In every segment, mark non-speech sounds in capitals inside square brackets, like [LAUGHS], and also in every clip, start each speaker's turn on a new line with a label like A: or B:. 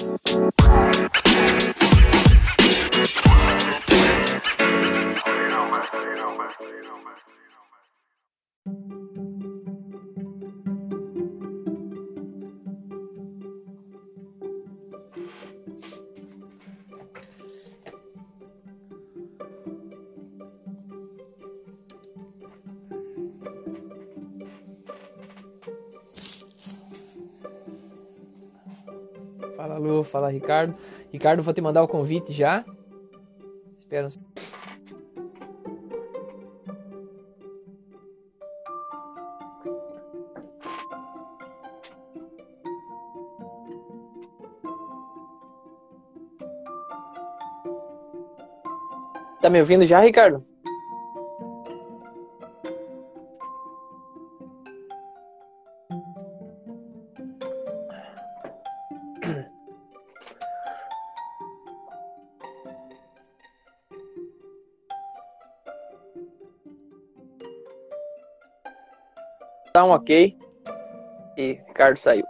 A: Bye. Ricardo. Ricardo, vou te mandar o convite já. Espera. Tá me ouvindo já, Ricardo? Dá um ok. E Ricardo saiu.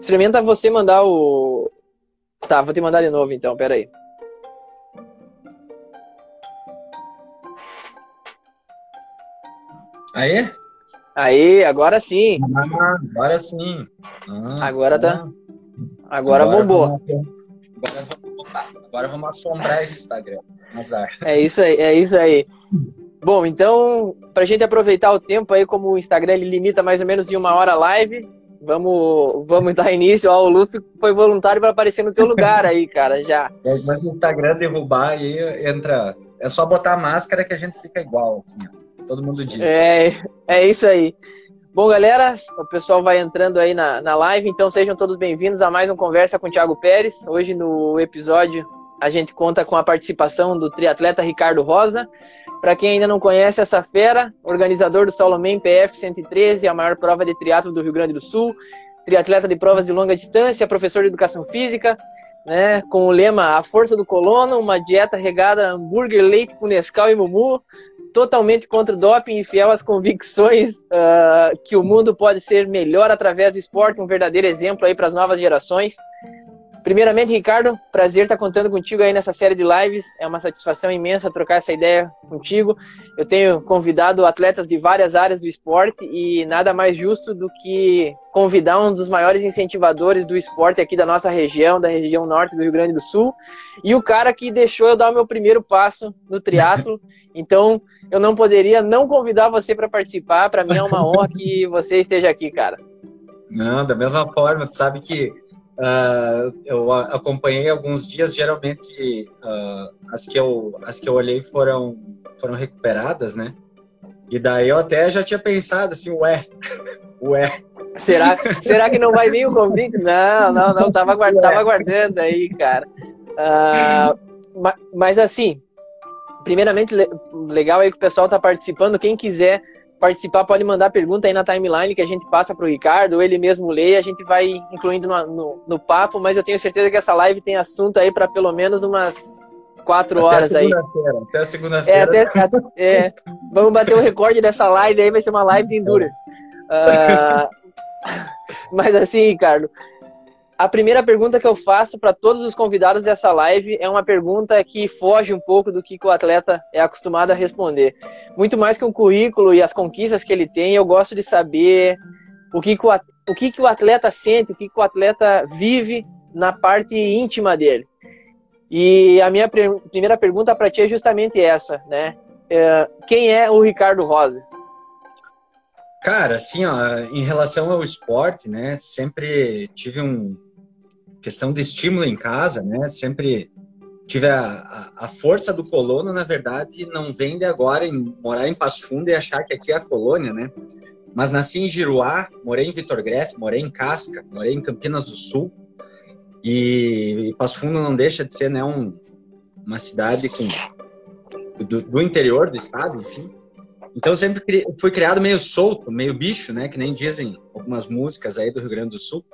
A: Experimenta você mandar o. Tá, vou te mandar de novo então, pera aí.
B: Aí?
A: Aí, agora sim.
B: Ah, agora sim. Ah,
A: Agora tá. Agora bombou.
B: Agora, vamos, assombrar esse Instagram. Azar.
A: É isso aí, é isso aí. Bom, então, pra gente aproveitar o tempo aí, como o Instagram ele limita mais ou menos em uma hora a live, vamos, vamos dar início. Ó, o Luffy foi voluntário para aparecer no teu lugar aí, cara, já.
B: Mas o Instagram derrubar aí entra. É só botar a máscara que a gente fica igual, assim. Todo mundo diz.
A: É, é isso aí. Bom, galera, o pessoal vai entrando aí na, na live, então sejam todos bem-vindos a mais um Conversa com o Thiago Pérez. Hoje no episódio a gente conta com a participação do triatleta Ricardo Rosa. Para quem ainda não conhece essa fera, organizador do Soloman PF 113, a maior prova de triatlo do Rio Grande do Sul, triatleta de provas de longa distância, professor de educação física, né, com o lema A Força do Colono, uma dieta regada hambúrguer, leite com Nescau e Mumu, totalmente contra o doping e fiel às convicções uh, que o mundo pode ser melhor através do esporte, um verdadeiro exemplo aí para as novas gerações. Primeiramente, Ricardo, prazer estar contando contigo aí nessa série de lives. É uma satisfação imensa trocar essa ideia contigo. Eu tenho convidado atletas de várias áreas do esporte e nada mais justo do que convidar um dos maiores incentivadores do esporte aqui da nossa região, da região norte do Rio Grande do Sul, e o cara que deixou eu dar o meu primeiro passo no triatlo. [LAUGHS] Então, eu não poderia não convidar você para participar. Para mim é uma honra que você esteja aqui, cara.
B: Não, da mesma forma, tu sabe que Uh, eu acompanhei alguns dias, geralmente uh, as, que eu, as que eu olhei foram, foram recuperadas, né? E daí eu até já tinha pensado assim, ué, [LAUGHS] ué.
A: Será, será que não vai vir o convite? Não, não, não, tava, aguardando, tava aguardando aí, cara. Uh, mas assim, primeiramente, legal aí que o pessoal tá participando. Quem quiser participar, pode mandar pergunta aí na timeline que a gente passa para o Ricardo, ou ele mesmo lê, a gente vai incluindo no, no, no, papo, mas eu tenho certeza que essa live tem assunto aí para pelo menos umas quatro
B: até
A: horas aí.
B: Até segunda-feira.
A: É, até, até, é, vamos bater o recorde dessa live aí, vai ser uma live de endurance. Uh, [LAUGHS] mas assim, Ricardo, a primeira pergunta que eu faço para todos os convidados dessa live é uma pergunta que foge um pouco do que o atleta é acostumado a responder. Muito mais que um currículo e as conquistas que ele tem, eu gosto de saber o que, o, que, o atleta sente, o que, que o atleta vive na parte íntima dele. E a minha primeira pergunta para ti é justamente essa, né? É, quem é o Ricardo Rosa?
B: Cara, assim, ó, em relação ao esporte, né, sempre tive um, questão de estímulo em casa, né? Sempre tive a, a, a, força do colono, na verdade, não vem de agora em morar em Passo Fundo e achar que aqui é a colônia, né? Mas nasci em Giruá, morei em Vitor Greff, morei em Casca, morei em Campinas do Sul. E, e Passo Fundo não deixa de ser, né, um, uma cidade com, do, do interior do estado, enfim. Então sempre fui criado meio solto, meio bicho, né? Que nem dizem algumas músicas aí do Rio Grande do Sul.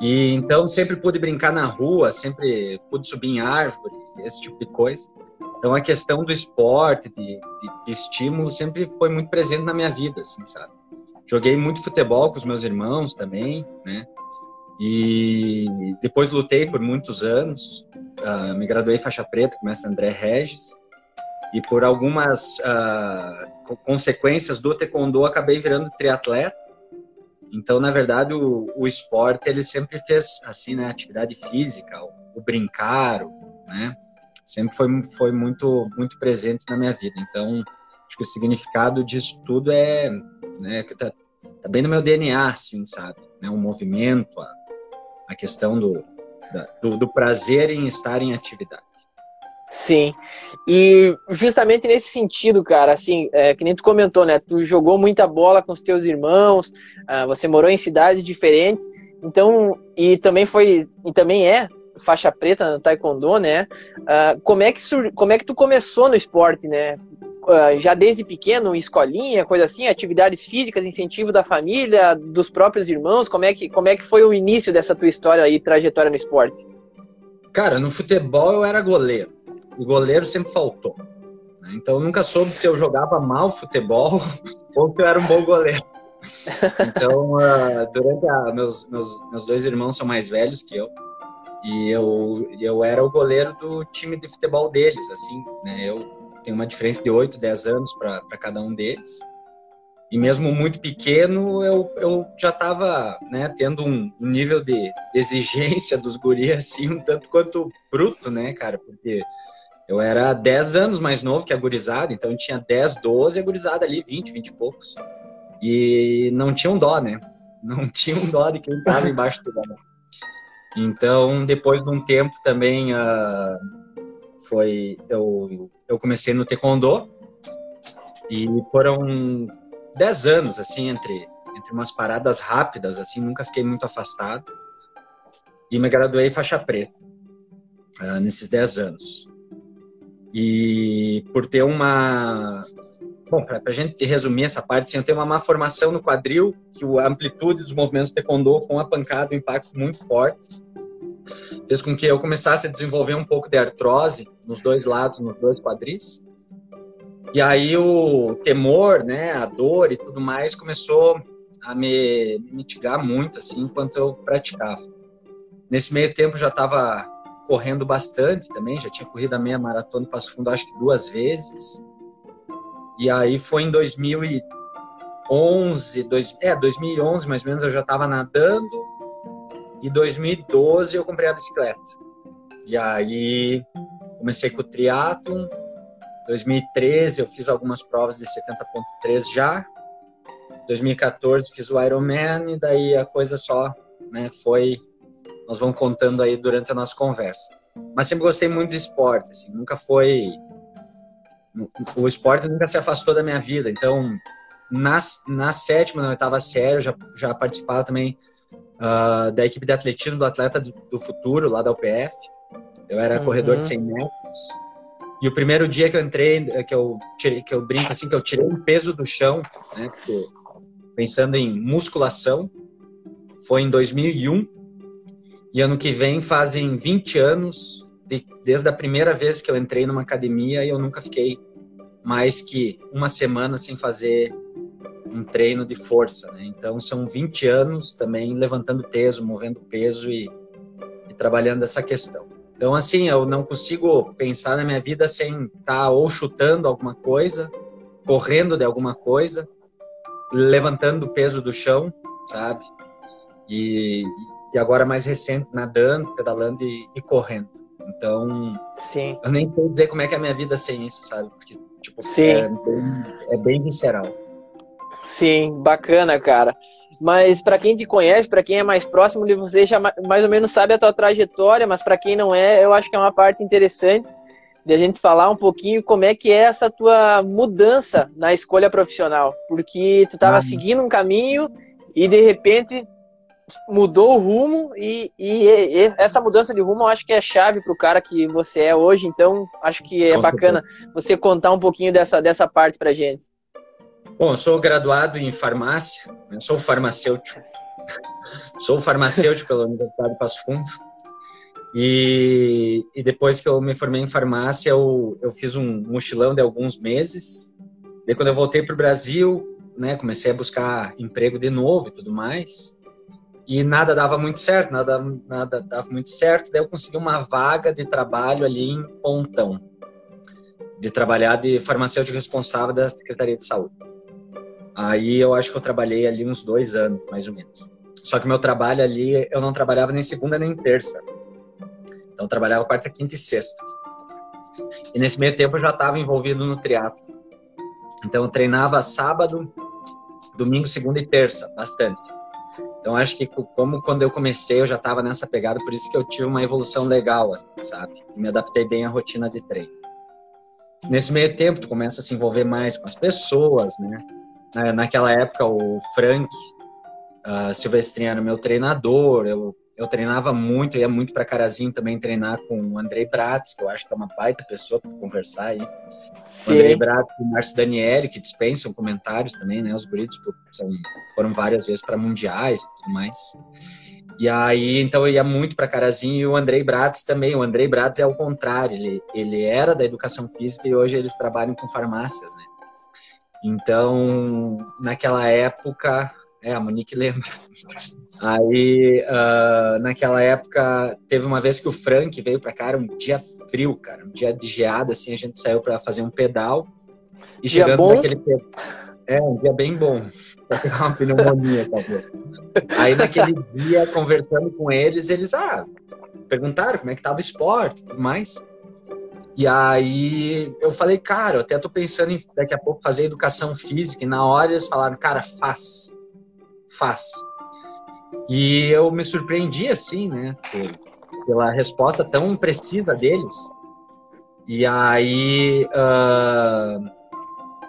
B: E então sempre pude brincar na rua, sempre pude subir em árvore, esse tipo de coisa. Então a questão do esporte, de, de, de, estímulo, sempre foi muito presente na minha vida, assim, sabe? Joguei muito futebol com os meus irmãos também, né? E depois lutei por muitos anos. Uh, me graduei faixa preta com o mestre André Regis. E por algumas uh, consequências do taekwondo, acabei virando triatleta. Então, na verdade, o, o esporte ele sempre fez assim, né, atividade física, o, o brincar, né? Sempre foi, foi muito muito presente na minha vida. Então, acho que o significado disso tudo é, né, que tá, tá bem no meu DNA, assim, sabe? Né, o movimento, a, a questão do, da, do, do prazer em estar em atividade.
A: Sim. E justamente nesse sentido, cara, assim, é, que nem tu comentou, né? Tu jogou muita bola com os teus irmãos, uh, você morou em cidades diferentes, então, e também foi, e também é faixa preta no taekwondo, né? Uh, como é que sur... como é que tu começou no esporte, né? Uh, já desde pequeno, escolinha, coisa assim, atividades físicas, incentivo da família, dos próprios irmãos, como é que como é que foi o início dessa tua história e trajetória no esporte?
B: Cara, no futebol eu era goleiro. O goleiro sempre faltou. Né? Então nunca soube se eu jogava mal futebol [LAUGHS] ou se eu era um bom goleiro. Então, uh, durante a, meus, meus, meus dois irmãos são mais velhos que eu, e eu, eu era o goleiro do time de futebol deles, assim, né? Eu tenho uma diferença de 8, 10 anos para cada um deles. E mesmo muito pequeno, eu, eu já estava né, tendo um nível de, de exigência dos guris, assim, um tanto quanto bruto, né, cara? Porque eu era 10 anos mais novo que a gurizada, então eu tinha 10, 12, a gurizada ali 20, 20 e poucos. E não tinha um dó, né? [LAUGHS] Não tinha um dó de quem estava embaixo do gol. Então, depois de um tempo também uh, foi eu, eu comecei no taekwondo e foram dez anos assim entre entre umas paradas rápidas assim, nunca fiquei muito afastado e me graduei faixa preta uh, nesses dez anos. E por ter uma Bom, para a gente resumir essa parte, assim, eu tenho uma má formação no quadril, que a amplitude dos movimentos de taekwondo com a pancada, um impacto muito forte fez com que eu começasse a desenvolver um pouco de artrose nos dois lados, nos dois quadris. E aí o temor, né, a dor e tudo mais começou a me mitigar muito assim enquanto eu praticava. Nesse meio tempo já estava correndo bastante também, já tinha corrido a meia maratona Passo Fundo acho que duas vezes. E aí foi em 2011, dois, é, 2011 mais ou menos eu já estava nadando e 2012 eu comprei a bicicleta. E aí comecei com o triatlon. 2013 eu fiz algumas provas de 70.3 já. 2014 fiz o Ironman e daí a coisa só, né, foi nós vamos contando aí durante a nossa conversa. Mas sempre gostei muito de esporte, assim, nunca foi o esporte nunca se afastou da minha vida. Então, na, na sétima, na oitava série, eu já, já participava também uh, da equipe de atletismo do Atleta do Futuro, lá da UPF. Eu era uhum. corredor de 100 metros. E o primeiro dia que eu entrei, que eu, tirei, que eu brinco assim, que eu tirei um peso do chão, né, pensando em musculação, foi em 2001. E ano que vem fazem 20 anos de, desde a primeira vez que eu entrei numa academia e eu nunca fiquei mais que uma semana sem fazer um treino de força, né? Então são 20 anos também levantando peso, movendo peso e, e, trabalhando essa questão. Então assim, eu não consigo pensar na minha vida sem estar tá ou chutando alguma coisa, correndo de alguma coisa, levantando o peso do chão, sabe? E, e agora mais recente, nadando, pedalando e, e correndo. Então, Sim. eu nem sei dizer como é que é a minha vida sem isso, sabe? Porque, tipo, Sim. É, bem, é bem visceral.
A: Sim, bacana, cara. Mas para quem te conhece, para quem é mais próximo de você, já mais ou menos sabe a tua trajetória, mas para quem não é, eu acho que é uma parte interessante de a gente falar um pouquinho como é que é essa tua mudança na escolha profissional, porque tu estava ah. seguindo um caminho e de repente mudou o rumo e, e, e, essa mudança de rumo eu acho que é chave para o cara que você é hoje, então acho que é bacana você contar um pouquinho dessa, dessa parte para gente.
B: Bom, eu sou graduado em farmácia, né? sou farmacêutico. [LAUGHS] sou farmacêutico pela Universidade de Passo Fundo. E, e depois que eu me formei em farmácia, eu, eu fiz um mochilão de alguns meses. Daí quando eu voltei para o Brasil, né, comecei a buscar emprego de novo e tudo mais. E nada dava muito certo, nada, nada dava muito certo. Daí eu consegui uma vaga de trabalho ali em Pontão, de trabalhar de farmacêutico responsável da Secretaria de Saúde. Aí eu acho que eu trabalhei ali uns dois anos, mais ou menos. Só que meu trabalho ali, eu não trabalhava nem segunda nem terça. Então eu trabalhava quarta, quinta e sexta. E nesse meio tempo eu já estava envolvido no triatlo. Então eu treinava sábado, domingo, segunda e terça, bastante. Então acho que como quando eu comecei eu já estava nessa pegada, por isso que eu tive uma evolução legal, assim, sabe? Me adaptei bem à rotina de treino. Nesse meio tempo tu começa a se envolver mais com as pessoas, né? Naquela época o Frank uh, Silvestrinho era meu treinador, eu, eu treinava muito, ia muito para Carazinho também treinar com o Andrei Bratz, que eu acho que é uma baita pessoa para conversar aí. Sim. O Andrei Bratz e o Márcio Daniele, que dispensam comentários também, né? Os guritos são, foram várias vezes para mundiais e tudo mais. E aí, então eu ia muito para Carazinho e o Andrei Bratz também. O Andrei Bratz é o contrário, ele, ele era da educação física e hoje eles trabalham com farmácias, né? Então, naquela época, é, a Monique lembra. Aí, uh, naquela época, teve uma vez que o Frank veio pra cá, um dia frio, cara, um dia de geada, assim, a gente saiu para fazer um pedal. E dia chegando bom? naquele pedal. É, um dia bem bom. Pra pegar uma pneumonia, [LAUGHS] talvez. Aí, naquele dia, conversando com eles, eles, ah, perguntaram como é que tava o esporte e tudo mais. E aí eu falei, cara, eu até tô pensando em daqui a pouco fazer educação física. E na hora eles falaram, cara, faz faz. E eu me surpreendi assim, né, pela resposta tão precisa deles. E aí uh,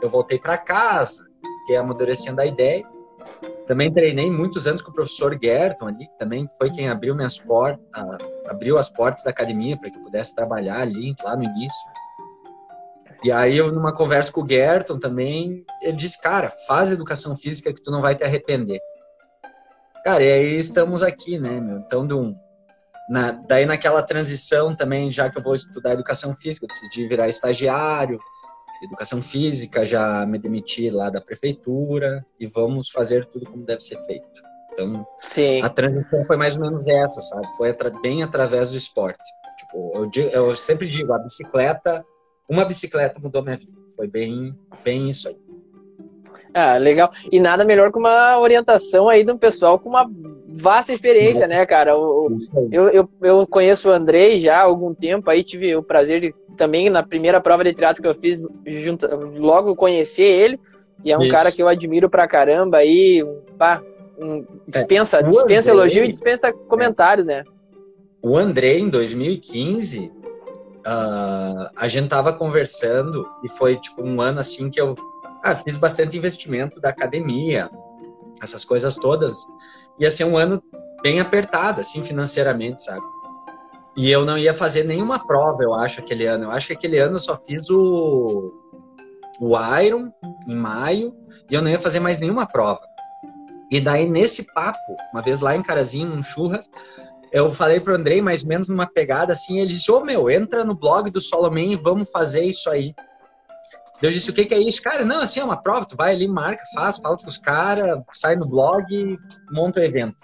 B: eu voltei para casa, fiquei amadurecendo a ideia. Também treinei muitos anos com o professor Gerton ali, que também foi quem abriu minhas portas, uh, abriu as portas da academia para que eu pudesse trabalhar ali, lá no início. E aí, eu, numa conversa com o Gerton também, ele disse, cara, faz educação física que tu não vai te arrepender. Cara, e aí estamos aqui, né, meu? Então, de um, na, daí naquela transição também, já que eu vou estudar educação física, decidi virar estagiário, educação física, já me demiti lá da prefeitura e vamos fazer tudo como deve ser feito. Então, Sim. a transição foi mais ou menos essa, sabe? Foi bem através do esporte. Tipo, eu, eu sempre digo, a bicicleta, uma bicicleta mudou minha vida. Foi bem, bem isso aí.
A: Ah, legal. E nada melhor que uma orientação aí de um pessoal com uma vasta experiência, né, cara? Eu, eu, eu conheço o Andrei já há algum tempo, aí tive o prazer de também na primeira prova de teatro que eu fiz, junto, logo conhecer ele. E é um Isso. cara que eu admiro pra caramba aí, pá, um, dispensa, é, dispensa Andrei, elogio e dispensa comentários, né?
B: O Andrei, em 2015, uh, ah, a gente tava conversando e foi tipo um ano assim que eu ah, fiz bastante investimento da academia, essas coisas todas. Ia ser um ano bem apertado, assim, financeiramente, sabe? E eu não ia fazer nenhuma prova, eu acho, aquele ano. Eu acho que aquele ano eu só fiz o, o Iron em maio e eu não ia fazer mais nenhuma prova. E daí, nesse papo, uma vez lá em Carazinho, num churras, eu falei pro Andrei, mais ou menos numa pegada assim, ele disse, ô oh, meu, entra no blog do Solomon e vamos fazer isso aí. Eu disse, o que, que é isso? Cara, não, assim, é uma prova, tu vai ali, marca, faz, fala pros caras, sai no blog, monta o evento.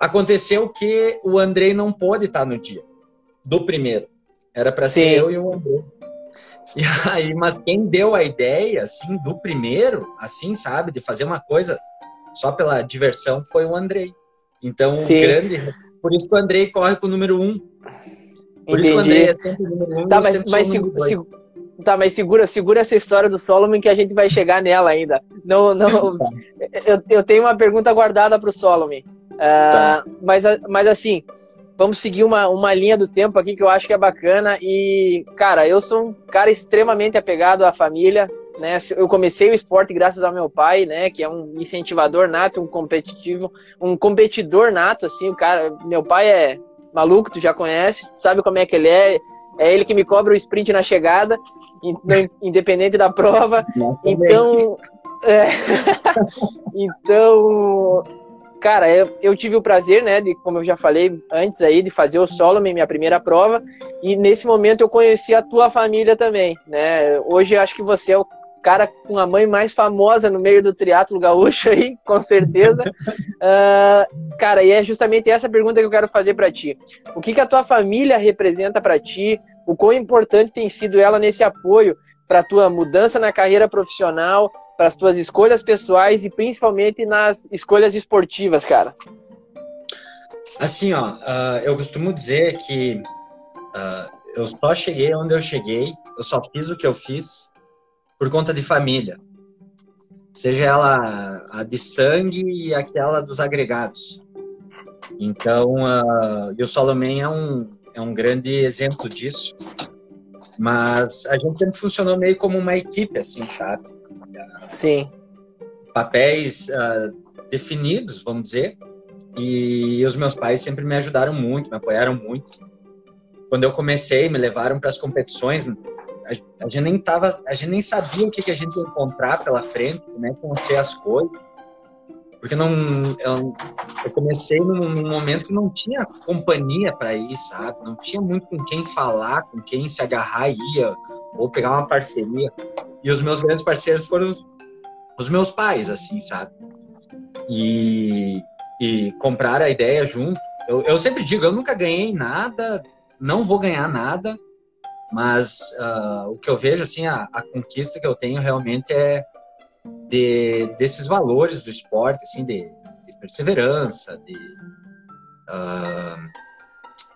B: Aconteceu que o Andrei não pôde estar no dia do primeiro. Era para ser eu e o Andrei. E aí, mas quem deu a ideia, assim, do primeiro, assim, sabe, de fazer uma coisa só pela diversão, foi o Andrei. Então, Sim. grande. Por isso que o Andrei corre com o número um. Por Entendi. isso que o Andrei é sempre o número um.
A: Tá, mas, mas se, se, Tá, mas segura, segura essa história do Solomon que a gente vai chegar nela ainda. Não, não. eu, eu tenho uma pergunta guardada para o Solomon. Uh, tá. mas, mas assim, vamos seguir uma, uma linha do tempo aqui que eu acho que é bacana. E, cara, eu sou um cara extremamente apegado à família. Né? Eu comecei o esporte graças ao meu pai, né? Que é um incentivador nato, um competitivo, um competidor nato, assim. O cara, meu pai é maluco, tu já conhece, sabe como é que ele é. É ele que me cobra o sprint na chegada, independente da prova. Então, [LAUGHS] é, então cara, eu, eu, tive o prazer, né, de, como eu já falei antes aí, de fazer o Solomon, minha primeira prova, e nesse momento eu conheci a tua família também, né? Hoje eu acho que você é o cara com a mãe mais famosa no meio do triatlo gaúcho aí, com certeza. uh, [LAUGHS] cara, e é justamente essa pergunta que eu quero fazer para ti. O que, que a tua família representa para ti? O quão importante tem sido ela nesse apoio para tua mudança na carreira profissional, para as tuas escolhas pessoais e principalmente nas escolhas esportivas, cara?
B: Assim, ó, uh, eu costumo dizer que uh, eu só cheguei onde eu cheguei, eu só fiz o que eu fiz por conta de família. Seja ela a de sangue e aquela dos agregados. Então, uh, e o Solomon é um, é um grande exemplo disso. Mas a gente sempre funcionou meio como uma equipe, assim, sabe?
A: Sim.
B: Papéis uh, definidos, vamos dizer. E os meus pais sempre me ajudaram muito, me apoiaram muito. Quando eu comecei, me levaram para as competições a, gente nem tava, a gente nem sabia o que, que a gente ia encontrar pela frente, né? Conhecer as coisas. Porque não, eu, eu comecei num, num, momento que não tinha companhia para ir, sabe? Não tinha muito com quem falar, com quem se agarrar ia, ou pegar uma parceria. E os meus grandes parceiros foram os, os meus pais, assim, sabe? E, e comprar a ideia junto. Eu, eu sempre digo, eu nunca ganhei nada, não vou ganhar nada, mas uh, o que eu vejo, assim, a, a, conquista que eu tenho realmente é de, desses valores do esporte, assim, de, de perseverança, de, uh,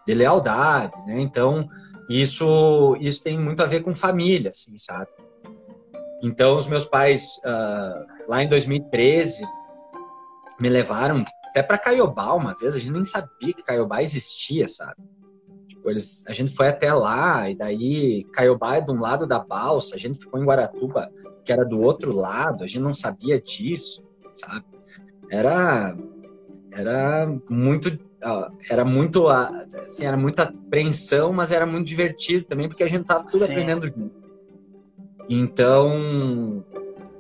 B: de lealdade, né? Então, isso, isso tem muito a ver com família, assim, sabe? Então, os meus pais, uh, lá em 2013, me levaram até para Caiobá uma vez, a gente nem sabia que Caiobá existia, sabe? Tipo, eles, a gente foi até lá, e daí Caiobá é de um lado da balsa, a gente ficou em Guaratuba, que era do outro lado, a gente não sabia disso, sabe? Era, era muito, era muito, assim, era muita apreensão, mas era muito divertido também, porque a gente tava tudo Sim. aprendendo junto. Então,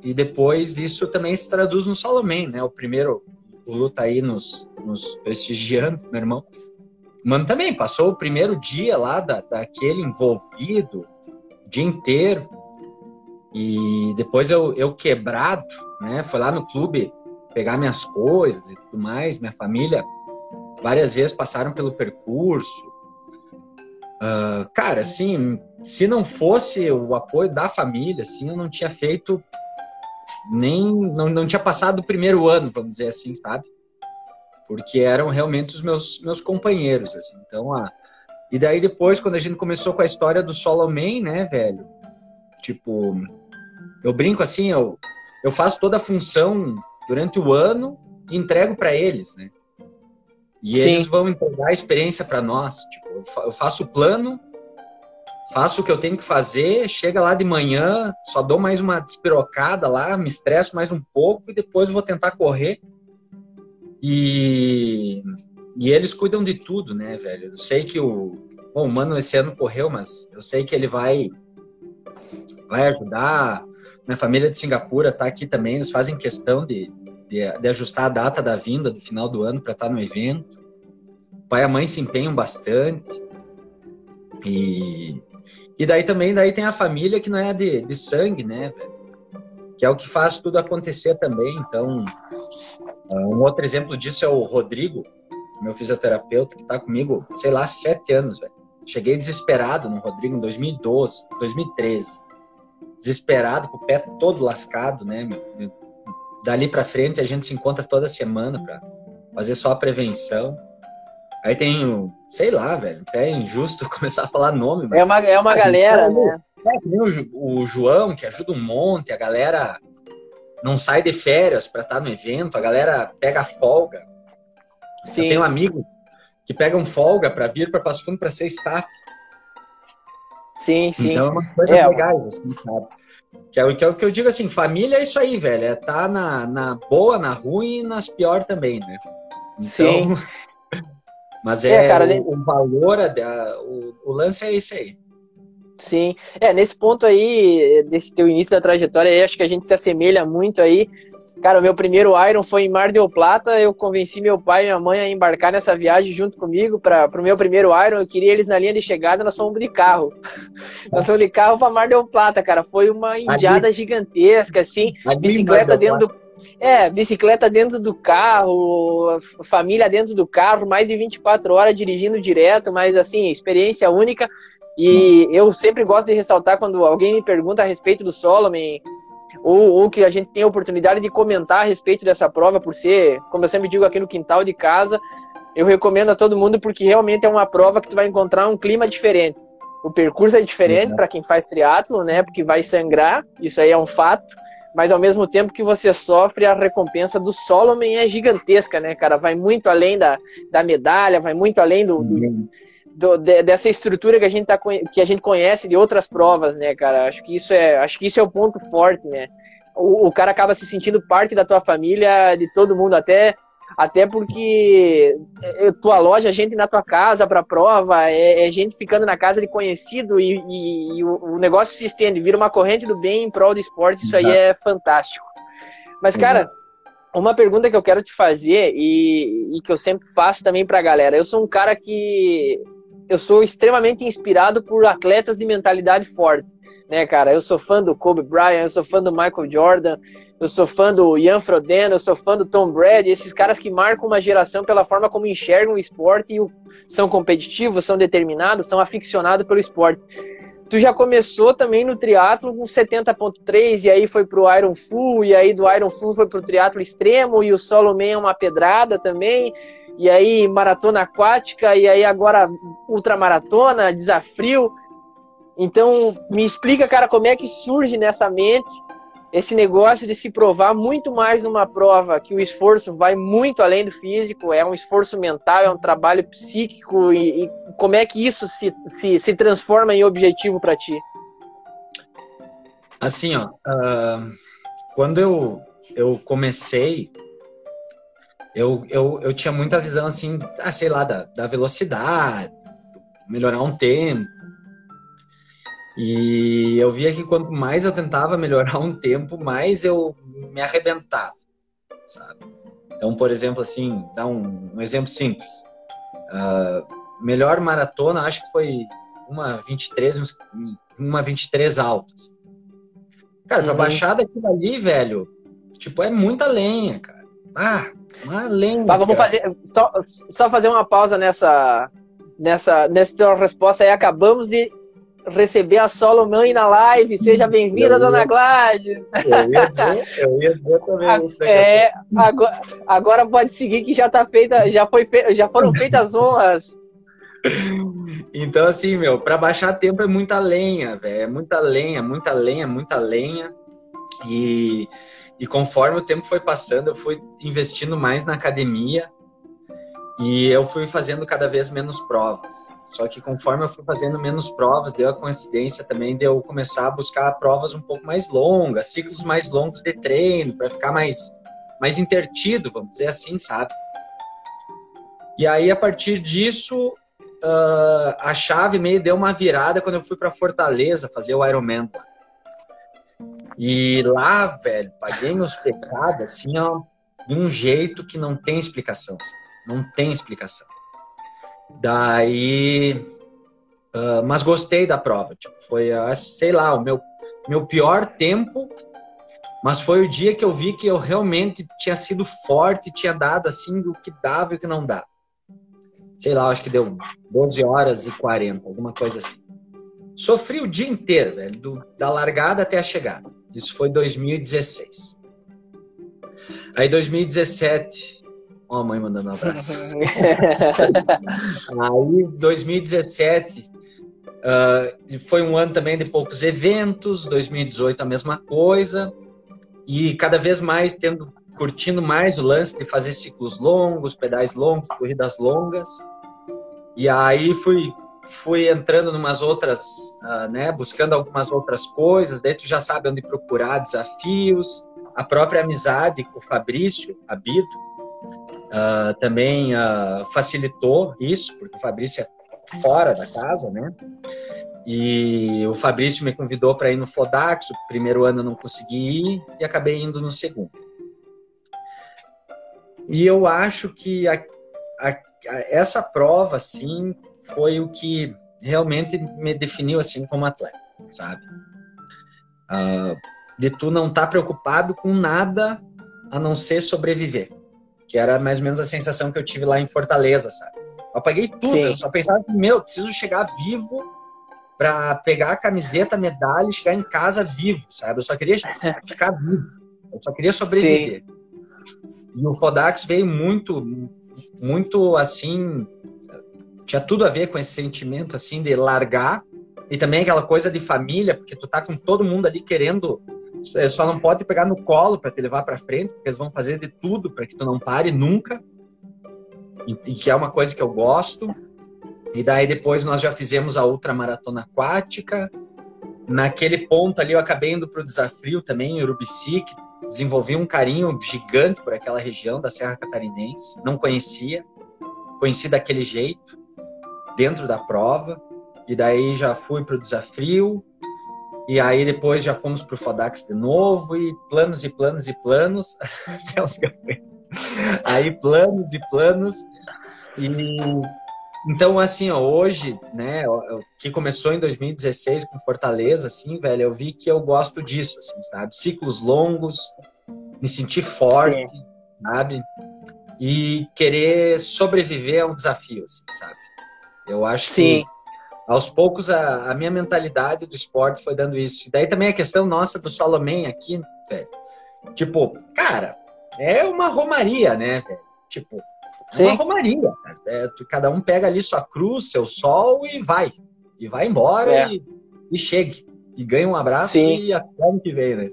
B: e depois isso também se traduz no Solomon, né? O primeiro, o Lu tá aí nos, nos prestigiando, meu irmão. Mano também passou o primeiro dia lá da, daquele envolvido, dia inteiro. E depois eu, eu quebrado, né? Foi lá no clube pegar minhas coisas e tudo mais. Minha família várias vezes passaram pelo percurso. Uh, cara, assim, se não fosse o apoio da família, assim, eu não tinha feito nem. Não, não tinha passado o primeiro ano, vamos dizer assim, sabe? porque eram realmente os meus, meus companheiros, assim. Então, a... E daí depois, quando a gente começou com a história do Solomon, né, velho? Tipo, eu brinco assim, eu, eu faço toda a função durante o ano e entrego para eles, né? E Sim. eles vão entregar a experiência para nós. Tipo, eu faço o plano, faço o que eu tenho que fazer, chega lá de manhã, só dou mais uma despirocada lá, me estresso mais um pouco e depois vou tentar correr e, e eles cuidam de tudo, né, velho? Eu sei que o. Bom, o Mano esse ano correu, mas eu sei que ele vai, vai ajudar. Minha família de Singapura tá aqui também, eles fazem questão de, de, de ajustar a data da vinda do final do ano para estar tá no evento. Pai e a mãe se empenham bastante. E, e daí também daí tem a família que não é de, de sangue, né, velho? Que é o que faz tudo acontecer também. Então, um outro exemplo disso é o Rodrigo, meu fisioterapeuta, que está comigo, sei lá, sete anos, velho. Cheguei desesperado no Rodrigo em 2012, 2013. Desesperado, com o pé todo lascado, né? Dali para frente a gente se encontra toda semana para fazer só a prevenção. Aí tem, sei lá, velho, até é injusto [LAUGHS] começar a falar nome, mas...
A: É uma, é uma galera, né? É,
B: tem o, o João, que ajuda um monte, a galera não sai de férias para estar tá no evento, a galera pega folga. Sim. Eu tenho um amigo que pega um folga para vir para Passo Fundo para ser staff.
A: Sim, sim.
B: Então é uma coisa é, legais, assim, sabe? Que é, que é o que eu digo assim, família é isso aí, velho. É tá na, na boa, na ruim e nas piores também, né?
A: Então, sim. [LAUGHS]
B: Mas é, é cara, o, o valor, a, o, o lance é isso aí.
A: Sim. É, nesse ponto aí, desse teu início da trajetória, aí, acho que a gente se assemelha muito aí. Cara, o meu primeiro Iron foi em Mar del Plata. Eu convenci meu pai e minha mãe a embarcar nessa viagem junto comigo para o meu primeiro Iron. Eu queria eles na linha de chegada, nós fomos de carro. [LAUGHS] nós fomos de carro para Mar del Plata, cara. Foi uma indiada Ali. gigantesca, assim. Ali bicicleta dentro do. É, bicicleta dentro do carro, família dentro do carro, mais de 24 horas dirigindo direto, mas assim, experiência única. E eu sempre gosto de ressaltar quando alguém me pergunta a respeito do Solomon, ou, ou, que a gente tem a oportunidade de comentar a respeito dessa prova, por ser, como eu sempre digo aqui no quintal de casa, eu recomendo a todo mundo porque realmente é uma prova que tu vai encontrar um clima diferente. O percurso é diferente uhum. para quem faz triatlo, né? Porque vai sangrar, isso aí é um fato. Mas ao mesmo tempo que você sofre, a recompensa do Solomon é gigantesca, né, cara? Vai muito além da, da medalha, vai muito além do, do, uhum do, de, dessa estrutura que a gente tá, que a gente conhece de outras provas, né, cara? Acho que isso é, acho que isso é o ponto forte, né? O, o cara acaba se sentindo parte da tua família, de todo mundo, até até porque é, tu aloja gente na tua casa para prova, é, é, gente ficando na casa de conhecido e, e, e o, o, negócio se estende, vira uma corrente do bem em prol do esporte, isso aí é fantástico. Mas, cara, uma pergunta que eu quero te fazer e, e que eu sempre faço também pra galera, eu sou um cara que eu sou extremamente inspirado por atletas de mentalidade forte, né, cara? Eu sou fã do Kobe Bryant, eu sou fã do Michael Jordan, eu sou fã do Ian Frodeno, eu sou fã do Tom Brady, esses caras que marcam uma geração pela forma como enxergam o esporte e são competitivos, são determinados, são aficionados pelo esporte. Tu já começou também no triatlo com 70.3 e aí foi pro Iron Full e aí do Iron Full foi pro triatlo extremo e o solo man é uma pedrada também e aí maratona aquática, e aí agora ultramaratona, desafio. Então, me explica, cara, como é que surge nessa mente esse negócio de se provar muito mais numa prova que o esforço vai muito além do físico, é um esforço mental, é um trabalho psíquico, e, e como é que isso se, se, se transforma em objetivo para ti?
B: Assim, ó, uh, quando eu, eu comecei eu, eu, eu tinha muita visão assim, ah, sei lá, da, da velocidade, melhorar um tempo. E eu via que quanto mais eu tentava melhorar um tempo, mais eu me arrebentava, sabe? Então, por exemplo, assim, dar um, um exemplo simples. Uh, melhor maratona, acho que foi uma 23, uma 23 altas. Cara, uhum. pra baixar daquilo ali, velho, tipo, é muita lenha, cara. Ah, uma.
A: Mas vamos fazer, só, só fazer uma pausa nessa, nessa, nessa tua resposta aí. Acabamos de receber a Solomon na live. Seja bem-vinda, dona Gladys.
B: Eu ia dizer, eu ia dizer também.
A: É, agora, agora pode seguir que já tá feita, já, foi já foram feitas as honras.
B: Então, assim, meu, para baixar tempo é muita lenha, velho. É muita lenha, muita lenha, muita lenha. E e conforme o tempo foi passando, eu fui investindo mais na academia e eu fui fazendo cada vez menos provas. Só que conforme eu fui fazendo menos provas, deu a coincidência também de eu começar a buscar provas um pouco mais longas, ciclos mais longos de treino, para ficar mais, mais intertido, vamos dizer assim, sabe? E aí, a partir disso, uh, a chave meio deu uma virada quando eu fui para Fortaleza fazer o Ironman. E lá, velho, paguei meus pecados assim, ó, de um jeito que não tem explicação. Não tem explicação. Daí. Uh, mas gostei da prova. Tipo, foi, uh, sei lá, o meu, meu pior tempo. Mas foi o dia que eu vi que eu realmente tinha sido forte, tinha dado assim o que dava e o que não dava. Sei lá, acho que deu 12 horas e 40, alguma coisa assim. Sofri o dia inteiro, velho, do, da largada até a chegada. Isso foi 2016. Aí 2017, ó a mãe mandando um abraço. [LAUGHS] Aí 2017 uh, foi um ano também de poucos eventos, 2018 a mesma coisa. E cada vez mais tendo curtindo mais o lance de fazer ciclos longos, pedais longos, corridas longas. E aí fui fui entrando numas outras, uh, né, buscando algumas outras coisas, daí tu já sabe onde procurar desafios, a própria amizade com o Fabrício Abido uh, também uh, facilitou isso, porque o Fabrício é fora da casa, né, e o Fabrício me convidou para ir no Fodax, o primeiro ano eu não consegui ir e acabei indo no segundo. E eu acho que a, a, a, essa prova, assim, foi o que realmente me definiu, assim, como atleta, sabe? Uh, de tu não estar tá preocupado com nada a não ser sobreviver. Que era mais ou menos a sensação que eu tive lá em Fortaleza, sabe? Eu apaguei tudo, Sim. eu só pensava, meu, preciso chegar vivo para pegar a camiseta, a medalha e chegar em casa vivo, sabe? Eu só queria [LAUGHS] ficar vivo, eu só queria sobreviver. Sim. E o Fodax veio muito, muito assim, tinha tudo a ver com esse sentimento assim de largar e também aquela coisa de família, porque tu tá com todo mundo ali querendo é, só não pode pegar no colo para te levar para frente, porque eles vão fazer de tudo para que tu não pare nunca. E, e, que é uma coisa que eu gosto. E daí depois nós já fizemos a ultramaratona aquática. Naquele ponto ali eu acabei indo pro desafio também em Urubici, que desenvolvi um carinho gigante por aquela região da Serra Catarinense. Não conhecia, conheci daquele jeito, dentro da prova. E daí já fui pro desafio, e aí depois já fomos para o Fodax de novo e planos e planos e planos. [LAUGHS] aí planos e planos. E então assim, ó, hoje, né, que começou em 2016 com Fortaleza, assim, velho, eu vi que eu gosto disso, assim, sabe? Ciclos longos, me sentir forte, Sim. sabe? E querer sobreviver a um desafio, assim, sabe? Eu acho Sim. que aos poucos a, a, minha mentalidade do esporte foi dando isso. E daí também a questão nossa do Salomé aqui, velho. Tipo, cara, é uma romaria, né, velho? Tipo, é Sim. uma romaria. É, tu, cada um pega ali sua cruz, seu sol e vai. E vai embora é. e, e chegue. E ganha um abraço Sim. e até ano que vem, né?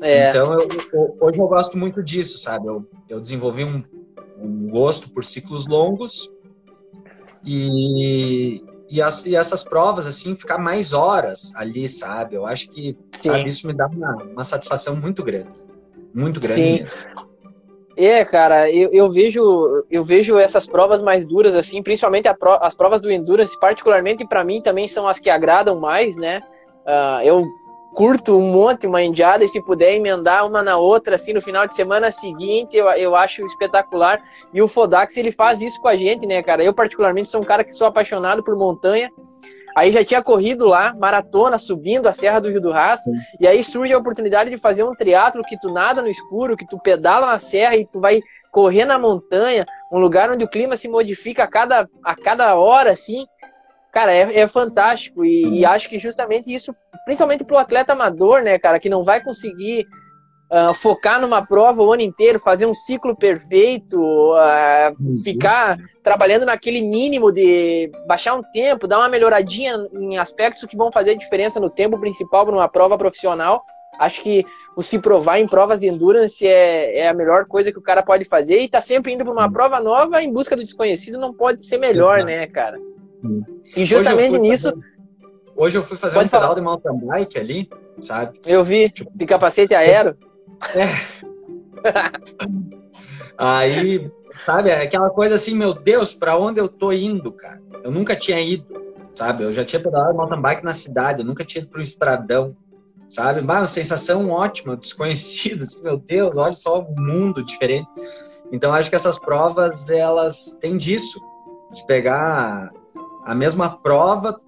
B: É. Então, eu, eu, hoje eu gosto muito disso, sabe? Eu, eu desenvolvi um, um gosto por ciclos longos e, e, as, e essas provas, assim, ficar mais horas ali, sabe? Eu acho que, Sim. sabe, isso me dá uma, uma satisfação muito grande. Muito grande Sim. mesmo.
A: É, cara, eu, eu, vejo eu vejo essas provas mais duras, assim, principalmente pro, as provas do Endurance, particularmente para mim, também são as que agradam mais, né? Uh, eu curto um monte uma indiada e se puder emendar uma na outra, assim, no final de semana seguinte, eu, eu acho espetacular. E o Fodax, ele faz isso com a gente, né, cara? Eu, particularmente, sou um cara que sou apaixonado por montanha. Aí já tinha corrido lá, maratona, subindo a Serra do Rio do Rastro, e aí surge a oportunidade de fazer um triatlo que tu nada no escuro, que tu pedala na serra e tu vai correr na montanha, um lugar onde o clima se modifica a cada, a cada hora, assim. Cara, é, é fantástico e, e, acho que justamente isso, principalmente para o atleta amador, né, cara, que não vai conseguir uh, focar numa prova o ano inteiro, fazer um ciclo perfeito, uh, ficar trabalhando naquele mínimo de baixar um tempo, dar uma melhoradinha em aspectos que vão fazer diferença no tempo principal para uma prova profissional. Acho que o se provar em provas de endurance é, é a melhor coisa que o cara pode fazer e tá sempre indo para uma prova nova em busca do desconhecido não pode ser melhor, né, cara? E justamente hoje nisso.
B: Fazer, hoje eu fui fazer um pedal de mountain bike ali, sabe?
A: Eu vi, tipo, de capacete aero. É.
B: Aí, sabe, é aquela coisa assim, meu Deus, para onde eu tô indo, cara? Eu nunca tinha ido, sabe? Eu já tinha pedalado mountain bike na cidade, eu nunca tinha ido para um estradão, sabe? Bah, uma sensação ótima, desconhecida, assim, meu Deus, olha só o mundo diferente. Então, acho que essas provas, elas têm disso. Se pegar a mesma prova,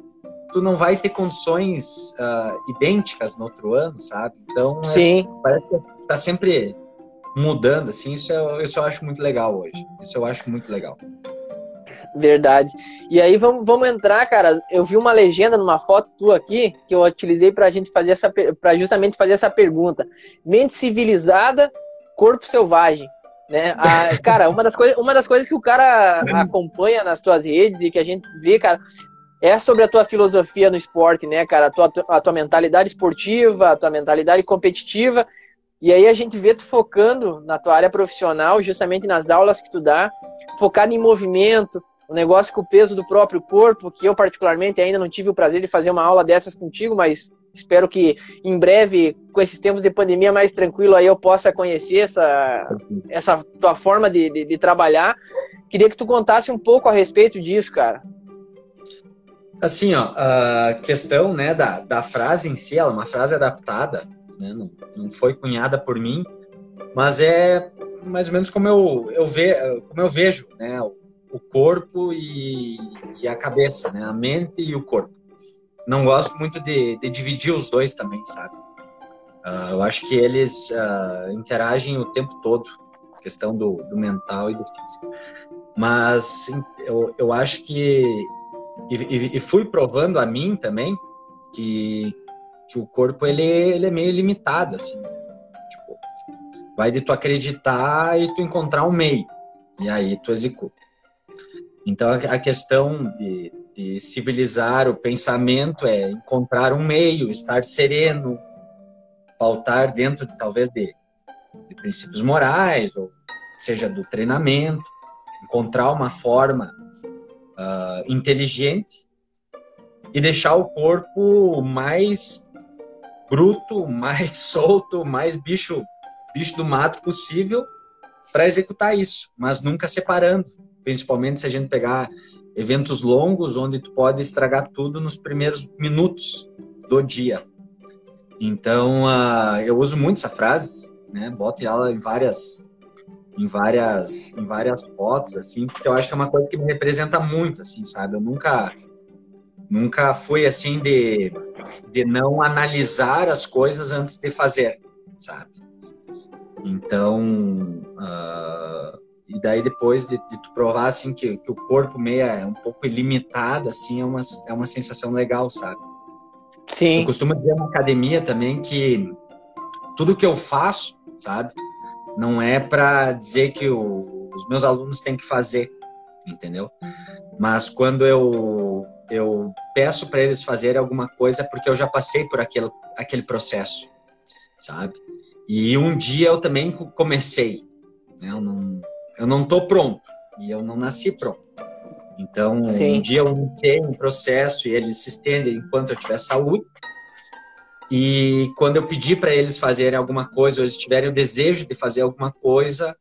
B: tu não vai ter condições uh, idênticas no outro ano, sabe? Então, é Sim. É, parece que tá sempre mudando, assim, isso eu, isso eu acho muito legal hoje. Isso eu acho muito legal.
A: Verdade. E aí vamos, vamos entrar, cara. Eu vi uma legenda numa foto tua aqui que eu utilizei para gente fazer essa para justamente fazer essa pergunta. Mente civilizada, corpo selvagem. Né? A, cara, uma das, coisas, uma das coisas que o cara [LAUGHS] acompanha nas tuas redes e que a gente vê, cara, é sobre a tua filosofia no esporte, né, cara? A tua, a tua mentalidade esportiva, a tua mentalidade competitiva. E aí a gente vê tu focando na tua área profissional, justamente nas aulas que tu dá, focado em movimento, o negócio com o peso do próprio corpo, que eu particularmente ainda não tive o prazer de fazer uma aula dessas contigo, mas Espero que em breve, com esses tempos de pandemia mais tranquilo, aí eu possa conhecer essa, essa tua forma de, de, de trabalhar. Queria que tu contasse um pouco a respeito disso, cara.
B: Assim, ó, a questão né, da, da frase em si, ela é uma frase adaptada, né, não, não foi cunhada por mim, mas é mais ou menos como eu, eu, ve, como eu vejo né, o, o corpo e, e, a cabeça, né, a mente e o corpo. Não gosto muito de, de dividir os dois também, sabe? Uh, eu acho que eles uh, interagem o tempo todo, questão do, do mental e do físico. Mas eu, eu acho que. E, e, fui provando a mim também que, que o corpo ele, ele é meio limitado, assim. Tipo, vai de tu acreditar e tu encontrar um meio. E aí tu executa. Então a questão de, de civilizar o pensamento é encontrar um meio, estar sereno, pautar dentro, talvez, de, de princípios morais, ou seja, do treinamento, encontrar uma forma uh, inteligente e deixar o corpo mais bruto, mais [LAUGHS] solto, mais bicho, bicho do mato possível para executar isso, mas nunca separando, principalmente se a gente pegar eventos longos onde tu pode estragar tudo nos primeiros minutos do dia. Então, uh, eu uso muito essa frase, né? Boto ela em várias em várias em várias fotos assim, porque eu acho que é uma coisa que me representa muito, assim, sabe? Eu nunca nunca fui assim de de não analisar as coisas antes de fazer, sabe? Então, uh, e daí depois de, de, tu provar assim que, que o corpo meio é um pouco ilimitado, assim, é uma, é uma sensação legal, sabe?
A: Sim.
B: Eu costumo dizer na academia também que tudo que eu faço, sabe, não é para dizer que o, os meus alunos têm que fazer, entendeu? Mas quando eu eu peço para eles fazerem alguma coisa porque eu já passei por aquele, aquele processo, sabe? E um dia eu também comecei. Né? Eu não eu não tô pronto e eu não nasci pronto. Então, Sim. um dia eu iniciei um processo e ele se estende enquanto eu tiver saúde. E quando eu pedi para eles fazerem alguma coisa, ou eles tiverem o desejo de fazer alguma coisa,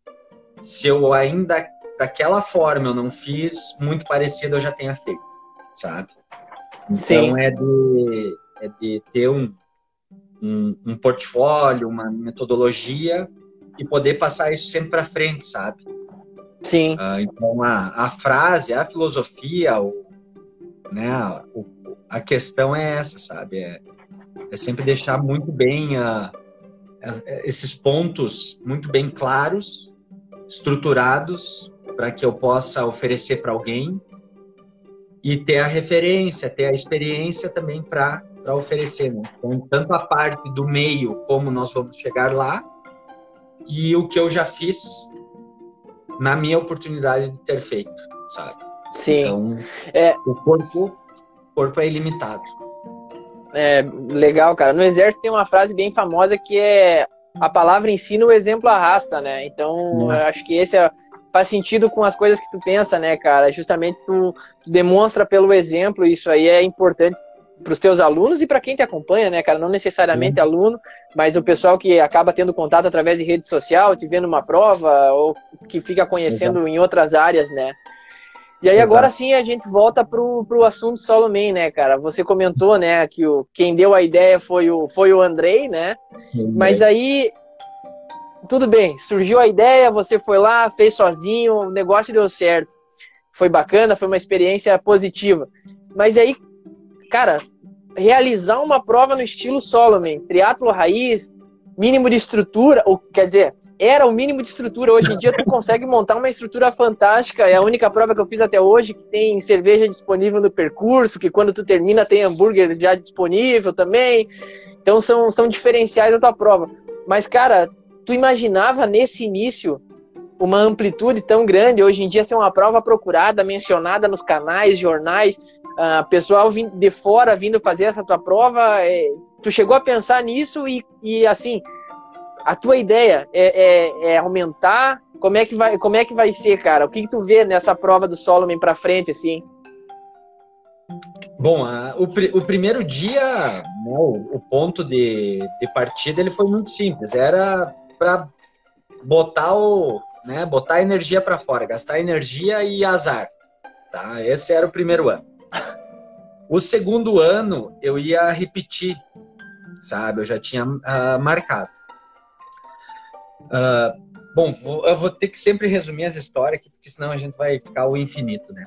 B: se eu ainda daquela forma eu não fiz, muito parecido eu já tenha feito, sabe? Então Sim. é de, é de ter um, um, um portfólio, uma metodologia e poder passar isso sempre para frente, sabe?
A: Sim.
B: Uh, então, a, a frase, a filosofia, o, né, a, a questão é essa, sabe? É, é sempre deixar muito bem a, esses pontos muito bem claros, estruturados, para que eu possa oferecer para alguém e ter a referência, ter a experiência também para oferecer. Né? Então, tanto a parte do meio, como nós vamos chegar lá, e o que eu já fiz na minha oportunidade de ter feito, sabe?
A: Sim.
B: Então, é... o corpo, o corpo é ilimitado.
A: É legal, cara. No exército tem uma frase bem famosa que é a palavra ensina, o exemplo arrasta, né? Então, hum. eu acho que esse é, faz sentido com as coisas que tu pensa, né, cara? Justamente tu, tu demonstra pelo exemplo, isso aí é importante para os teus alunos e para quem te acompanha, né, cara? Não necessariamente uhum. aluno, mas o pessoal que acaba tendo contato através de rede social, te vendo uma prova ou que fica conhecendo Exato. em outras áreas, né? E aí Exato. agora sim a gente volta pro, pro assunto Solo Man, né, cara? Você comentou, né, que o, quem deu a ideia foi o, foi o Andrei, né? Mas aí tudo bem, surgiu a ideia, você foi lá, fez sozinho, o negócio deu certo. Foi bacana, foi uma experiência positiva. Mas aí cara, realizar uma prova no estilo Solomon, triatlo raiz, mínimo de estrutura, ou quer dizer, era o mínimo de estrutura. Hoje em dia tu consegue montar uma estrutura fantástica. É a única prova que eu fiz até hoje que tem cerveja disponível no percurso, que quando tu termina tem hambúrguer já disponível também. Então são, são diferenciais da tua prova. Mas, cara, tu imaginava nesse início uma amplitude tão grande? Hoje em dia ser uma prova procurada, mencionada nos canais, jornais, uh, pessoal de fora vindo fazer essa tua prova, é, tu chegou a pensar nisso e, e assim, a tua ideia é, é, é, aumentar? Como é que vai, como é que vai ser, cara? O que, que tu vê nessa prova do Solomon para frente, assim?
B: Bom, a, o, o, primeiro dia, né, o, o, ponto de, de partida, ele foi muito simples. Era para botar o, né, botar energia para fora, gastar energia e azar. Tá? Esse era o primeiro ano. O segundo ano eu ia repetir, sabe? Eu já tinha uh, marcado. Uh, Bom, vou, eu vou ter que sempre resumir as histórias aqui, porque senão a gente vai ficar o infinito, né?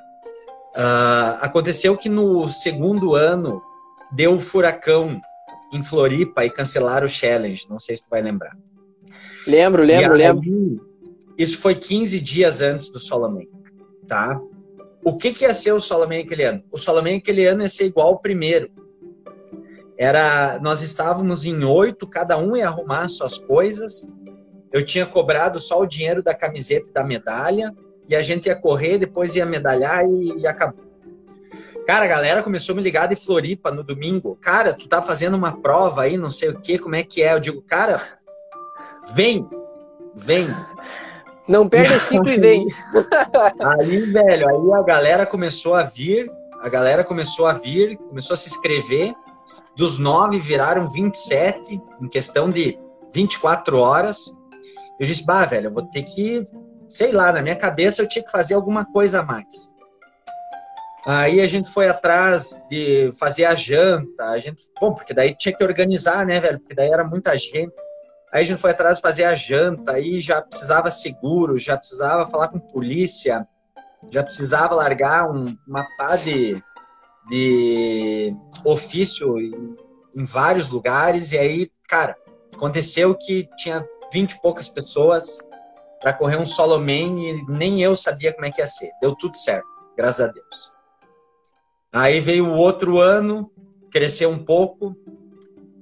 B: Uh, aconteceu que no segundo ano deu um furacão em Floripa e cancelaram o challenge. Não sei se tu vai lembrar.
A: Lembro, lembro, aí, lembro.
B: Isso foi 15 dias antes do Solomon, tá? O que, que ia ser o Solomon aquele ano? O Solomon aquele ano ia ser igual ao primeiro. Era, nós estávamos em oito, cada um ia arrumar suas coisas. Eu tinha cobrado só o dinheiro da camiseta e da medalha e a gente ia correr, depois ia medalhar e, e acabou. Cara, a galera começou a me ligar de Floripa no domingo. Cara, tu tá fazendo uma prova aí, não sei o que, como é que é? Eu digo, cara, vem, vem.
A: Não perde o ciclo e vem. [LAUGHS]
B: aí, velho, aí a galera começou a vir, a galera começou a vir, começou a se inscrever. Dos nove viraram 27 em questão de 24 horas. Eu disse, bah, velho, eu vou ter que, sei lá, na minha cabeça eu tinha que fazer alguma coisa a mais. Aí a gente foi atrás de fazer a janta, a gente, bom, porque daí tinha que organizar, né, velho? Porque daí era muita gente. Aí a gente foi atrás de fazer a janta, aí já precisava seguro, já precisava falar com polícia, já precisava largar um, uma pá de, de ofício em, em vários lugares. E aí, cara, aconteceu que tinha vinte e poucas pessoas para correr um solo man e nem eu sabia como é que ia ser. Deu tudo certo, graças a Deus. Aí veio o outro ano, cresceu um pouco,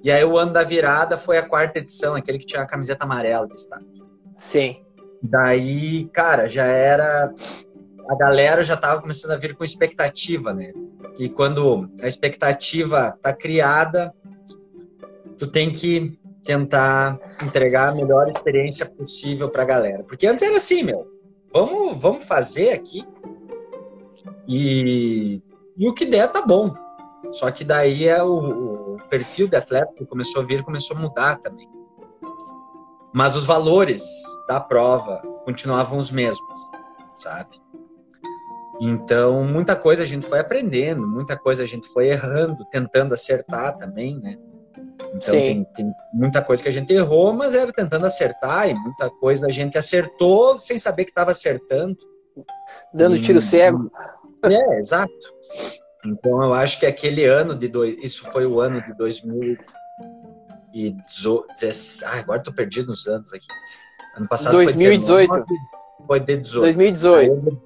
B: e aí o ano da virada foi a quarta edição, aquele que tinha a camiseta amarela de estádio.
A: Sim.
B: Daí, cara, já era. A galera já tava começando a vir com expectativa, né? E quando a expectativa tá criada, tu tem que tentar entregar a melhor experiência possível pra galera. Porque antes era assim, meu. Vamos, vamos fazer aqui. E e o que der tá bom. Só que daí é o perfil de atleta que começou a vir, começou a mudar também. Mas os valores da prova continuavam os mesmos, sabe? Então, muita coisa a gente foi aprendendo, muita coisa a gente foi errando, tentando acertar também, né? Então, tem, tem, muita coisa que a gente errou, mas era tentando acertar, e muita coisa a gente acertou sem saber que estava acertando.
A: Dando e, tiro cego.
B: É, exato. Então eu acho que aquele ano de dois, isso foi o ano de 2018. Ah, agora tô perdido nos anos aqui. Ano passado
A: 2018. foi 19,
B: foi D18.
A: 2018.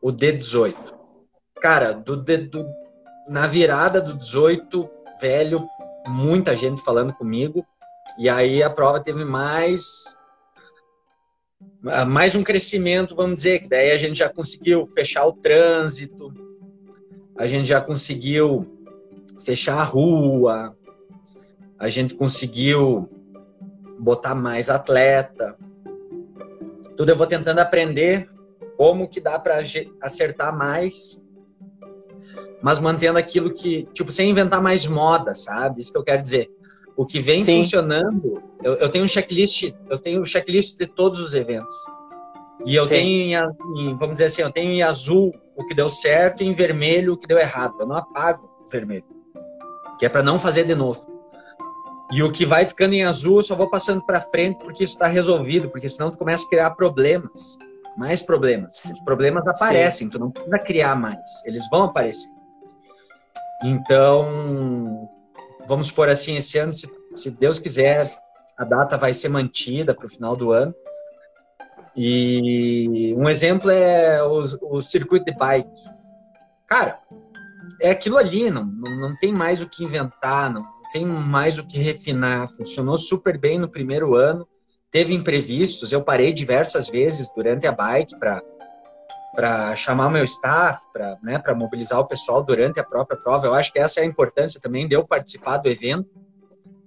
B: O D18. Cara, do, do, na virada do 18, velho, muita gente falando comigo. E aí a prova teve mais mais um crescimento, vamos dizer, que daí a gente já conseguiu fechar o trânsito, a gente já conseguiu fechar a rua, a gente conseguiu botar mais atleta. Tudo eu vou tentando aprender como que dá para acertar mais, mas mantendo aquilo que, tipo, sem inventar mais moda, sabe? Isso que eu quero dizer. O que vem Sim. funcionando, eu, eu, tenho um checklist, eu tenho um checklist de todos os eventos. E eu Sim. tenho, em, vamos dizer assim, eu tenho em azul o que deu certo e em vermelho o que deu errado. Eu não apago o vermelho, que é para não fazer de novo. E o que vai ficando em azul, eu só vou passando para frente porque isso está resolvido, porque senão tu começa a criar problemas, mais problemas. Os problemas aparecem, Sim. tu não precisa criar mais, eles vão aparecer. Então, vamos por assim, esse ano, se, se Deus quiser, a data vai ser mantida para o final do ano. E um exemplo é o, o circuito de bike. Cara, é aquilo ali, não, não, tem mais o que inventar, não tem mais o que refinar. Funcionou super bem no primeiro ano, teve imprevistos. Eu parei diversas vezes durante a bike para para chamar meu staff, para né, mobilizar o pessoal durante a própria prova. Eu acho que essa é a importância também de eu participar do evento.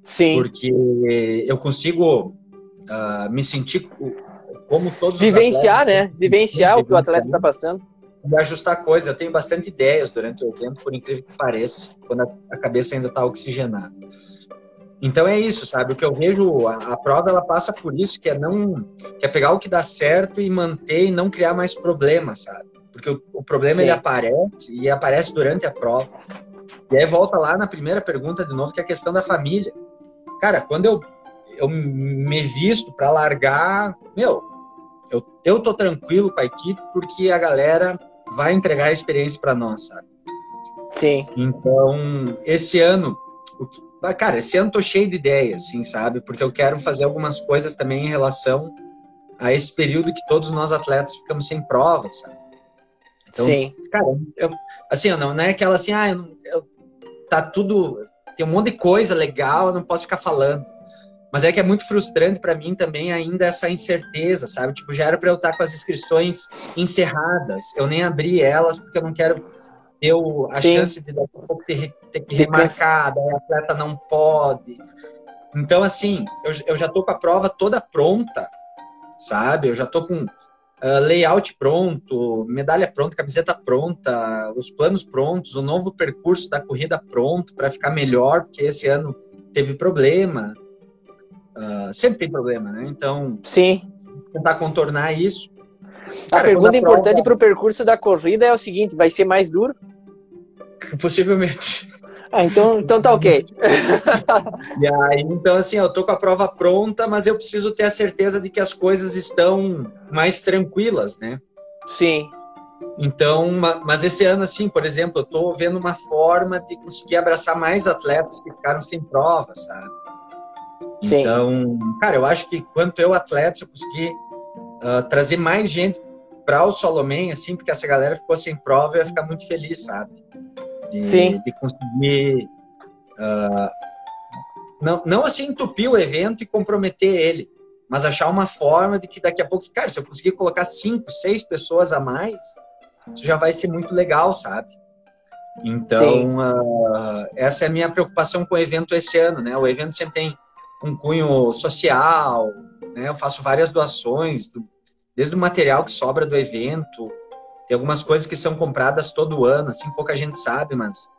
A: Sim.
B: Porque eu consigo uh, me sentir como todos
A: Vivenciar, atletas, né? Vivenciar o que o atleta está passando.
B: E ajustar coisas. Eu tenho bastante ideias durante o evento, por incrível que pareça, quando a cabeça ainda está oxigenada. Então é isso, sabe? O que eu vejo, a, a, prova ela passa por isso, que é não, que é pegar o que dá certo e manter e não criar mais problemas, sabe? Porque o, o problema Sim. ele aparece e aparece durante a prova. E aí volta lá na primeira pergunta de novo, que é a questão da família. Cara, quando eu eu me visto para largar, meu, eu, eu tô tranquilo com a equipe porque a galera vai entregar a experiência para nós, sabe?
A: Sim.
B: Então, esse ano, cara, esse ano tô cheio de ideias, assim, sabe? Porque eu quero fazer algumas coisas também em relação a esse período que todos nós atletas ficamos sem prova, sabe?
A: Então, Sim.
B: cara, eu, assim, não, não é aquela assim, ah, eu, eu, tá tudo, tem um monte de coisa legal, eu não posso ficar falando. Mas é que é muito frustrante para mim também ainda essa incerteza, sabe? Tipo, já era para eu estar com as inscrições encerradas. Eu nem abri elas porque eu não quero ter a Sim. chance de daqui a pouco ter, ter que remarcar, daí a atleta não pode. Então, assim, eu, eu já tô com a prova toda pronta, sabe? Eu já tô com uh, layout pronto, medalha pronta, camiseta pronta, os planos prontos, o novo percurso da corrida pronto para ficar melhor, porque esse ano teve problema. Uh, sempre tem problema, né? Então,
A: sim,
B: tentar contornar isso.
A: Cara, a pergunta a importante para o percurso da corrida é o seguinte: vai ser mais duro? [LAUGHS]
B: Possivelmente.
A: Ah, então, então tá ok. [LAUGHS]
B: e aí, então, assim, eu tô com a prova pronta, mas eu preciso ter a certeza de que as coisas estão mais tranquilas, né?
A: Sim.
B: Então, mas esse ano, assim, por exemplo, eu tô vendo uma forma de conseguir abraçar mais atletas que ficaram sem prova, sabe? Sim. Então, cara, eu acho que quanto eu atleta, se eu conseguir uh, trazer mais gente para o Solomon, assim, porque essa galera ficou sem prova, eu ia ficar muito feliz, sabe? De,
A: Sim.
B: de conseguir uh, não, não assim entupir o evento e comprometer ele, mas achar uma forma de que daqui a pouco, cara, se eu conseguir colocar cinco, seis pessoas a mais, isso já vai ser muito legal, sabe? Então, uh, essa é a minha preocupação com o evento esse ano, né? O evento sempre tem um cunho social, né? Eu faço várias doações, desde o material que sobra do evento, tem algumas coisas que são compradas todo ano, assim, pouca gente sabe, mas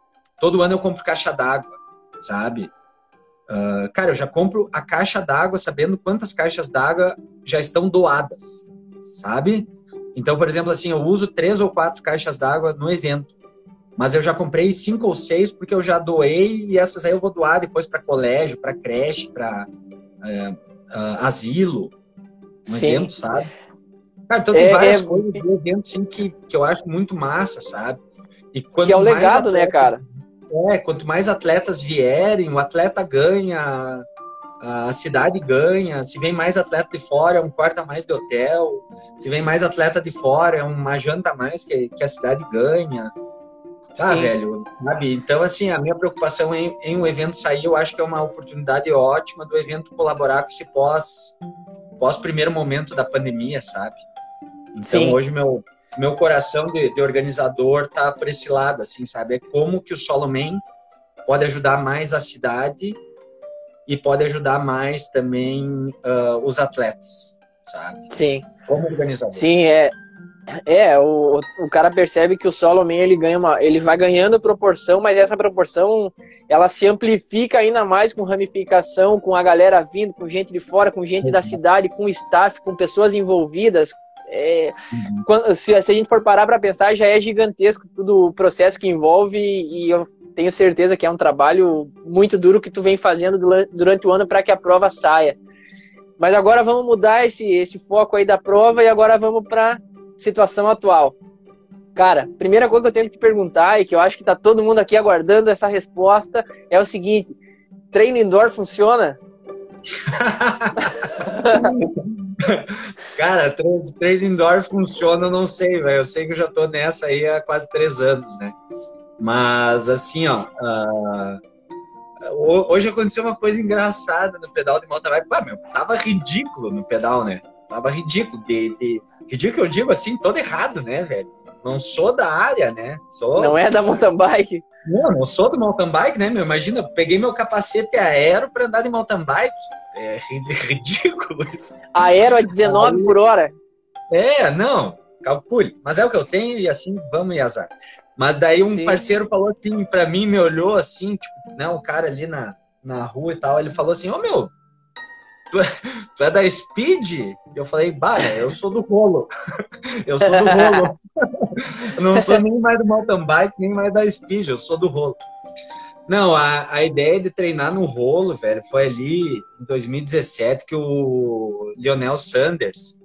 B: todo ano eu compro caixa d'água, sabe? Uh, cara, eu já compro a caixa d'água sabendo quantas caixas d'água já estão doadas, sabe? Então, por exemplo, assim, eu uso três ou quatro caixas d'água no evento. Mas eu já comprei cinco ou seis porque eu já doei e essas aí eu vou doar depois para colégio, para creche, para uh, é, uh, asilo. Um Sim. exemplo, sabe? Cara, então tem é, várias é... coisas do evento assim, que, que eu acho muito massa, sabe?
A: E quanto que é o legado, né, atletas, né, cara?
B: É, quanto mais atletas vierem, o atleta ganha, a cidade ganha. Se vem mais atleta de fora, é um quarto a mais de hotel. Se vem mais atleta de fora, é uma janta a mais que, que a cidade ganha. Ah, Sim. velho, sabe? Então, assim, a minha preocupação em, em um evento sair, eu acho que é uma oportunidade ótima do evento colaborar com esse pós, pós primeiro momento da pandemia, sabe? Então, Sim. hoje, meu, meu coração de, de, organizador tá por esse lado, assim, sabe? É como que o Solomon pode ajudar mais a cidade e pode ajudar mais também uh, os atletas, sabe?
A: Sim.
B: Como organizador.
A: Sim, é, é, o, o cara percebe que o Solomon ele ganha uma, ele vai ganhando proporção, mas essa proporção ela se amplifica ainda mais com ramificação, com a galera vindo, com gente de fora, com gente da cidade, com staff, com pessoas envolvidas. É, uhum. quando, se, se, a gente for parar para pensar, já é gigantesco todo o processo que envolve e eu tenho certeza que é um trabalho muito duro que tu vem fazendo durante o ano para que a prova saia. Mas agora vamos mudar esse, esse foco aí da prova e agora vamos para situação atual? Cara, primeira coisa que eu tenho que te perguntar e que eu acho que tá todo mundo aqui aguardando essa resposta é o seguinte: treino indoor funciona? [LAUGHS]
B: Cara, treino indoor funciona, eu não sei, velho. Eu sei que eu já tô nessa aí há quase três anos, né? Mas assim, ó. Uh, hoje aconteceu uma coisa engraçada no pedal de mountain bike. Meu, tava ridículo no pedal, né? Tava ridículo. De, de, ridículo eu digo assim, todo errado, né, velho? Não sou da área, né? Sou...
A: Não é da mountain bike?
B: Não, não sou do mountain bike, né, meu? Imagina, peguei meu capacete aero para andar de mountain bike. É [LAUGHS] ridículo isso.
A: Aero a 19 Aí... por hora?
B: É, não, calcule. Mas é o que eu tenho e assim, vamos e azar. Mas daí um Sim. parceiro falou assim para mim, me olhou assim, tipo, né, um cara ali na, na rua e tal, ele falou assim, ô oh, meu, tu é, tu é da Speed? Eu falei, bah, eu sou do rolo. [LAUGHS] eu sou do rolo. [LAUGHS] não sou nem mais do mountain bike, nem mais da Speed, eu sou do rolo. Não, a, a ideia de treinar no rolo, velho, foi ali em 2017 que o Lionel Sanders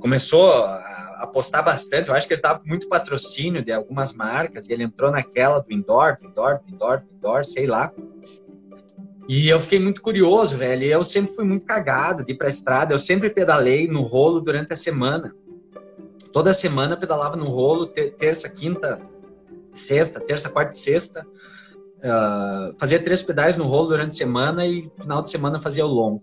B: começou a apostar bastante. Eu acho que ele estava com muito patrocínio de algumas marcas e ele entrou naquela do indoor, do indoor, do indoor, do indoor, sei lá. E eu fiquei muito curioso, velho. Eu sempre fui muito cagado de ir pra estrada. Eu sempre pedalei no rolo durante a semana. Toda semana pedalava no rolo, terça, quinta, sexta, terça, quarta e sexta. Uh, fazia três pedais no rolo durante a semana e final de semana fazia o longo.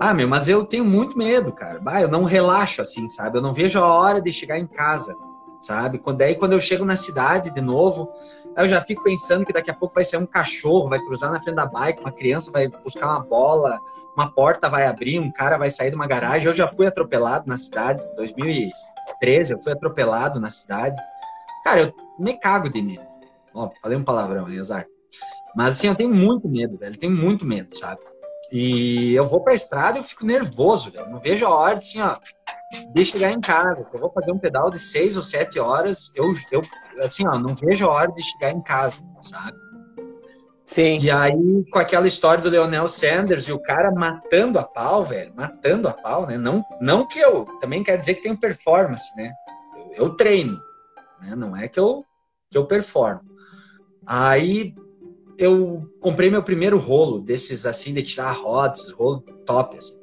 B: Ah, meu, mas eu tenho muito medo, cara. Bah, eu não relaxo assim, sabe? Eu não vejo a hora de chegar em casa, sabe? Quando, daí quando eu chego na cidade de novo, eu já fico pensando que daqui a pouco vai ser um cachorro, vai cruzar na frente da bike, uma criança vai buscar uma bola, uma porta vai abrir, um cara vai sair de uma garagem. Eu já fui atropelado na cidade, em 2013 eu fui atropelado na cidade. Cara, eu me cago de medo. Ó, falei um palavrão, hein, azar. Mas assim, eu tenho muito medo, velho. Tenho muito medo, sabe? E eu vou pra estrada e eu fico nervoso, velho. Não vejo a hora de, assim, ó, de chegar em casa. Eu vou fazer um pedal de seis ou sete horas. Eu, eu, assim, ó, não vejo a hora de chegar em casa, sabe?
A: Sim.
B: E aí, com aquela história do Leonel Sanders e o cara matando a pau, velho, matando a pau, né? Não, não que eu também quero dizer que tenho performance, né? Eu, eu treino, né? Não é que eu, que eu performo. Aí eu comprei meu primeiro rolo desses assim de tirar rodas, rolo top assim.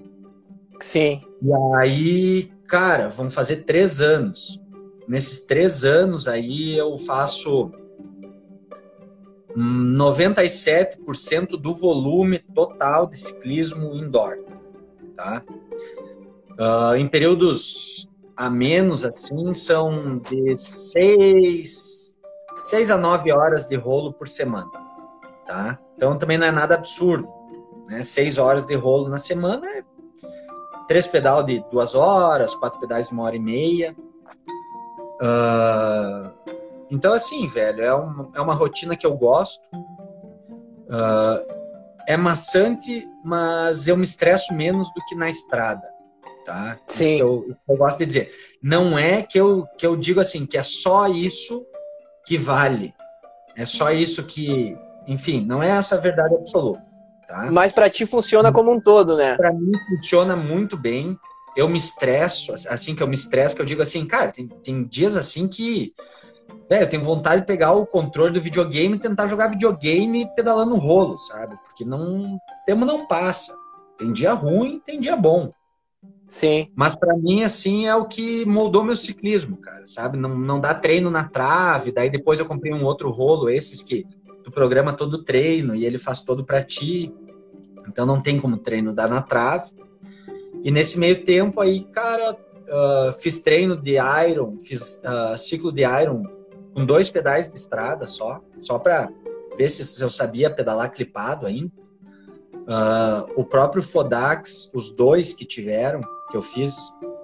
A: Sim.
B: E aí, cara, vão fazer três anos. Nesses três anos aí eu faço 97% do volume total de ciclismo indoor, tá? Uh, em períodos a menos assim são de seis, seis a nove horas de rolo por semana tá? Então também não é nada absurdo, né? Seis horas de rolo na semana é três pedal de duas horas, quatro pedais de uma hora e meia. Uh, então assim, velho, é uma, é uma rotina que eu gosto. Uh, é maçante, mas eu me estresso menos do que na estrada, tá?
A: Sim. Isso
B: que eu, eu gosto de dizer. Não é que eu, que eu digo assim, que é só isso que vale. É só isso que, enfim, não é essa a verdade absoluta. Tá?
A: Mas para ti funciona como um todo, né?
B: Para mim funciona muito bem. Eu me estresso, assim que eu me estresso, que eu digo assim, cara, tem, tem dias assim que velho, eu tenho vontade de pegar o controle do videogame e tentar jogar videogame pedalando no rolo, sabe? Porque não, tempo não passa. Tem dia ruim, tem dia bom.
A: Sim.
B: Mas para mim, assim, é o que moldou meu ciclismo, cara, sabe? Não, não dá treino na trave, daí depois eu comprei um outro rolo, esses que tu programa todo o treino e ele faz todo para ti. Então não tem como treino dar na trave. E nesse meio tempo aí, cara, uh, fiz treino de Iron, fiz uh, ciclo de Iron com dois pedais de estrada só, só para ver se eu sabia pedalar clipado ainda. Uh, o próprio Fodax, os dois que tiveram, que eu fiz,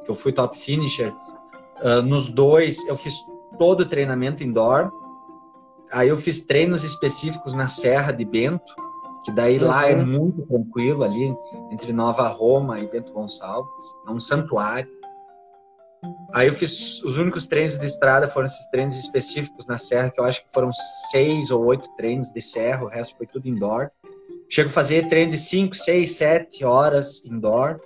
B: que eu fui top finisher, nos dois eu fiz todo o treinamento indoor, Aí eu fiz treinos específicos na Serra de Bento, que daí uhum. lá é uhum. muito tranquilo ali entre Nova Roma e Bento Gonçalves, é um santuário. Aí eu fiz os únicos treinos de estrada foram esses treinos específicos na serra, que eu acho que foram seis ou oito treinos de serra, o resto foi tudo indoor. Chego a fazer treino de cinco, seis, sete horas indoor.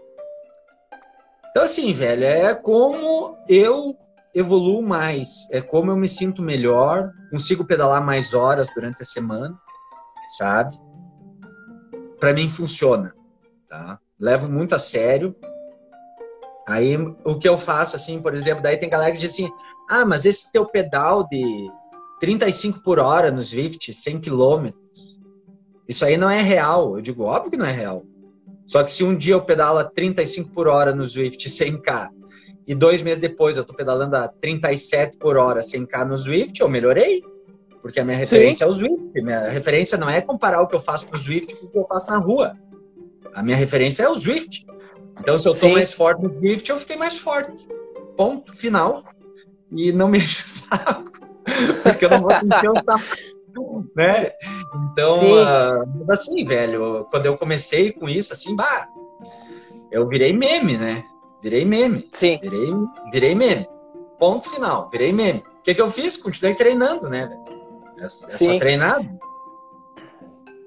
B: Então assim, velho, é como eu evoluo mais, é como eu me sinto melhor, consigo pedalar mais horas durante a semana, sabe? Para mim funciona, tá? Levo muito a sério. Aí o que eu faço assim, por exemplo, daí tem galera que diz assim: "Ah, mas esse teu pedal de 35 por hora no Swift, 100 km, isso aí não é real". Eu digo: "Óbvio que não é real". Só que se um dia eu pedalo a 35 por hora no Swift 100k e dois meses depois eu tô pedalando a 37 por hora sem k no Zwift, eu melhorei. Porque a minha referência Sim. é o Zwift. Minha referência não é comparar o que eu faço com o Zwift com o que eu faço na rua. A minha referência é o Zwift. Então, se eu tô Sim. mais forte no Zwift, eu fiquei mais forte. Ponto final. E não [LAUGHS] me enche o saco. Porque eu não vou encher o saco. [LAUGHS] né? Então, uh, assim, velho, quando eu comecei com isso, assim, bah, eu virei meme, né? Virei meme.
A: Sim.
B: Virei, virei meme. Ponto final. Virei meme. O que, que eu fiz? Continuei treinando, né? É, é só treinar.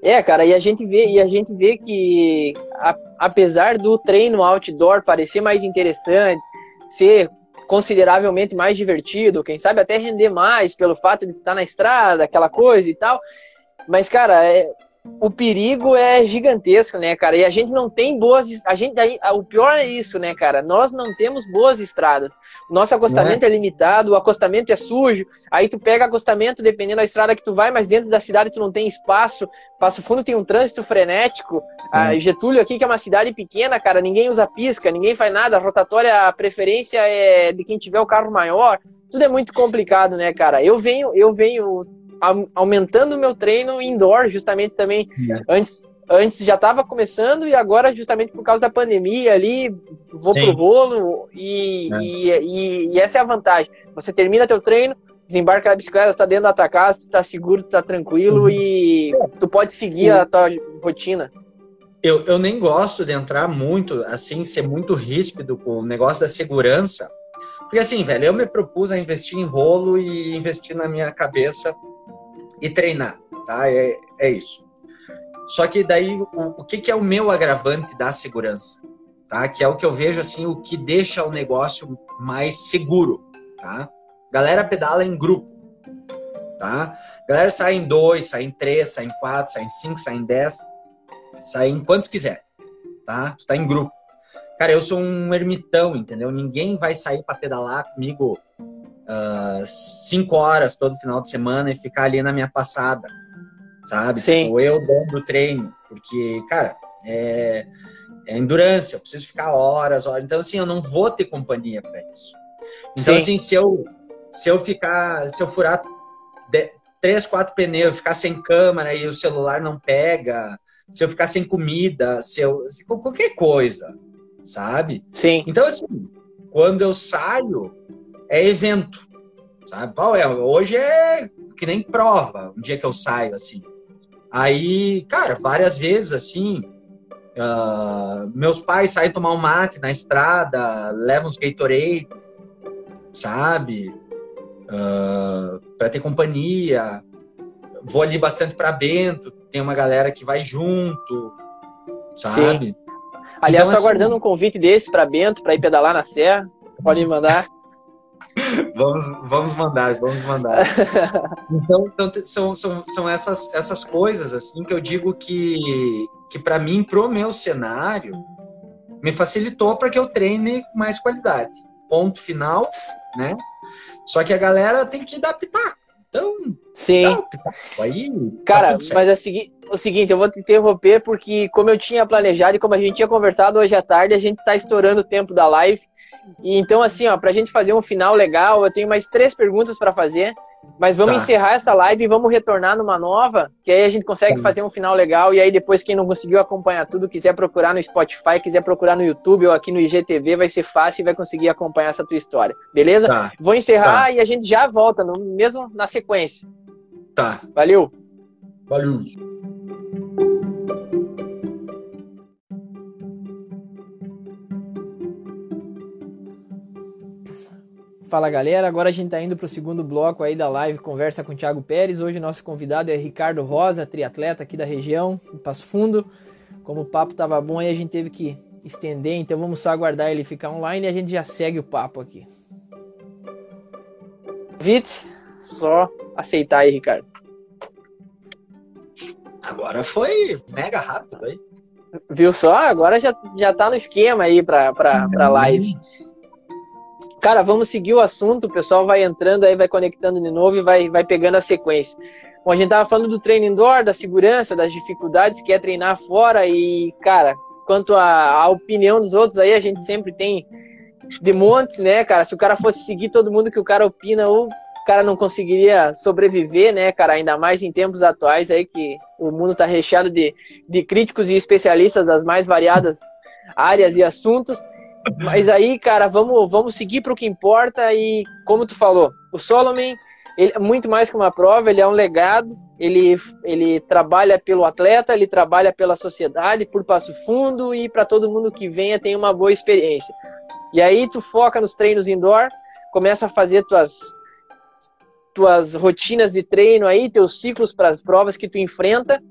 A: É, cara, e a gente vê, e a gente vê que a, apesar do treino outdoor parecer mais interessante, ser consideravelmente mais divertido, quem sabe até render mais pelo fato de estar na estrada, aquela coisa e tal. Mas, cara, é, o perigo é gigantesco, né, cara? E a gente não tem boas. A gente o pior é isso, né, cara? Nós não temos boas estradas. Nosso acostamento é? é? limitado, o acostamento é sujo. Aí tu pega acostamento dependendo da estrada que tu vai, mas dentro da cidade tu não tem espaço. Passo Fundo tem um trânsito frenético. A Getúlio aqui, que é uma cidade pequena, cara, ninguém usa pisca, ninguém faz nada. A rotatória, a preferência é de quem tiver o carro maior. Tudo é muito complicado, né, cara? Eu venho, eu venho aumentando o meu treino indoor, justamente também. É. Antes, antes já estava começando e agora, justamente por causa da pandemia ali, vou Sim. pro rolo e, é. e, e, e, essa é a vantagem. Você termina teu treino, desembarca na bicicleta, tá dentro da tua casa, tu tá seguro, tu tá tranquilo uhum. e tu pode seguir a tua rotina.
B: Eu, eu nem gosto de entrar muito, assim, ser muito ríspido com o negócio da segurança. Porque assim, velho, eu me propus a investir em rolo e investir na minha cabeça e treinar, tá? É, é isso. Só que daí, o, o que, que é o meu agravante da segurança? Tá? Que é o que eu vejo, assim, o que deixa o negócio mais seguro, tá? Galera pedala em grupo, tá? Galera sai em dois, sai em três, sai em quatro, sai em cinco, sai em dez, sai em quantos quiser, tá? Tu tá em grupo. Cara, eu sou um ermitão, entendeu? Ninguém vai sair para pedalar comigo uh, cinco horas todo final de semana e ficar ali na minha passada, sabe? Sim. Tipo, eu dando treino, porque, cara, é, é endurance, eu preciso ficar horas, horas. Então, assim, eu não vou ter companhia para isso. Então, Sim. assim, se eu, se eu ficar, se eu furar de, três, quatro pneus, ficar sem câmera e o celular não pega, se eu ficar sem comida, se eu. Se, qualquer coisa, sabe?
A: Sim.
B: Então, assim, quando eu saio, é evento, sabe? Qual é? Hoje é que nem prova, um dia que eu saio, assim. Aí, cara, várias vezes, assim, uh, meus pais saem tomar um mate na estrada, levam uns Gatorade, sabe? Uh, para ter companhia. Vou ali bastante para Bento, tem uma galera que vai junto, sabe? Sim.
A: Aliás, então, tô assim, aguardando um convite desse para Bento, para ir pedalar na serra. Pode me mandar
B: vamos, vamos mandar, vamos mandar. [LAUGHS] Então, então são, são, são essas, essas coisas assim que eu digo que, que para mim, pro meu cenário, me facilitou para que eu treine com mais qualidade. Ponto final, né? Só que a galera tem que adaptar. Então,
A: sim. Aí, Cara, tá mas é o seguinte, o seguinte, eu vou te interromper porque, como eu tinha planejado e como a gente tinha conversado hoje à tarde, a gente está estourando o tempo da live. E então, assim, ó, para a gente fazer um final legal, eu tenho mais três perguntas para fazer. Mas vamos tá. encerrar essa live e vamos retornar numa nova, que aí a gente consegue tá. fazer um final legal. E aí depois, quem não conseguiu acompanhar tudo, quiser procurar no Spotify, quiser procurar no YouTube ou aqui no IGTV, vai ser fácil e vai conseguir acompanhar essa tua história. Beleza? Tá. Vou encerrar tá. e a gente já volta, no, mesmo na sequência.
B: Tá.
A: Valeu.
B: Valeu.
A: Fala galera, agora a gente está indo para o segundo bloco aí da live Conversa com o Thiago Pérez. Hoje nosso convidado é Ricardo Rosa, triatleta aqui da região, em Passo Fundo. Como o papo tava bom aí a gente teve que estender, então vamos só aguardar ele ficar online e a gente já segue o papo aqui. Vite, só aceitar aí, Ricardo.
B: Agora foi mega rápido aí.
A: Viu só? Agora já, já tá no esquema aí para pra live. Cara, vamos seguir o assunto, o pessoal vai entrando aí, vai conectando de novo e vai, vai pegando a sequência. Bom, a gente tava falando do treino indoor, da segurança, das dificuldades que é treinar fora e, cara, quanto à opinião dos outros aí, a gente sempre tem de monte, né, cara? Se o cara fosse seguir todo mundo que o cara opina, o cara não conseguiria sobreviver, né, cara? Ainda mais em tempos atuais aí que o mundo tá recheado de, de críticos e especialistas das mais variadas áreas e assuntos. Mas aí, cara, vamos, vamos seguir para o que importa e, como tu falou, o Solomon, ele é muito mais que uma prova, ele é um legado, ele, ele trabalha pelo atleta, ele trabalha pela sociedade, por Passo Fundo e para todo mundo que venha tem uma boa experiência. E aí tu foca nos treinos indoor, começa a fazer tuas tuas rotinas de treino aí, teus ciclos para as provas que tu enfrenta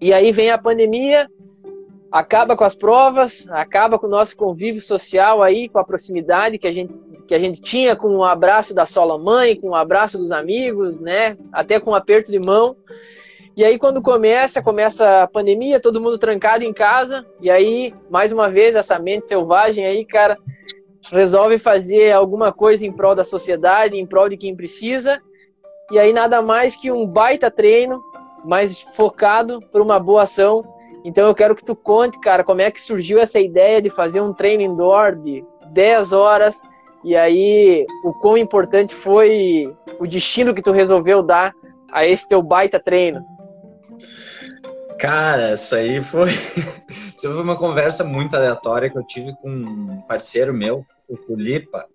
A: E aí vem a pandemia, acaba com as provas, acaba com o nosso convívio social aí, com a proximidade que a gente, que a gente tinha com o abraço da sola mãe, com o abraço dos amigos, né? Até com um aperto de mão. E aí quando começa, começa a pandemia, todo mundo trancado em casa, e aí, mais uma vez, essa mente selvagem aí, cara, resolve fazer alguma coisa em prol da sociedade, em prol de quem precisa. E aí nada mais que um baita treino, mais focado para uma boa ação. Então eu quero que tu conte, cara, como é que surgiu essa ideia de fazer um treino indoor de 10 horas e aí o quão importante foi o destino que tu resolveu dar a esse teu baita treino.
B: Cara, isso aí foi. [LAUGHS] isso foi uma conversa muito aleatória que eu tive com um parceiro meu, o Tulipa.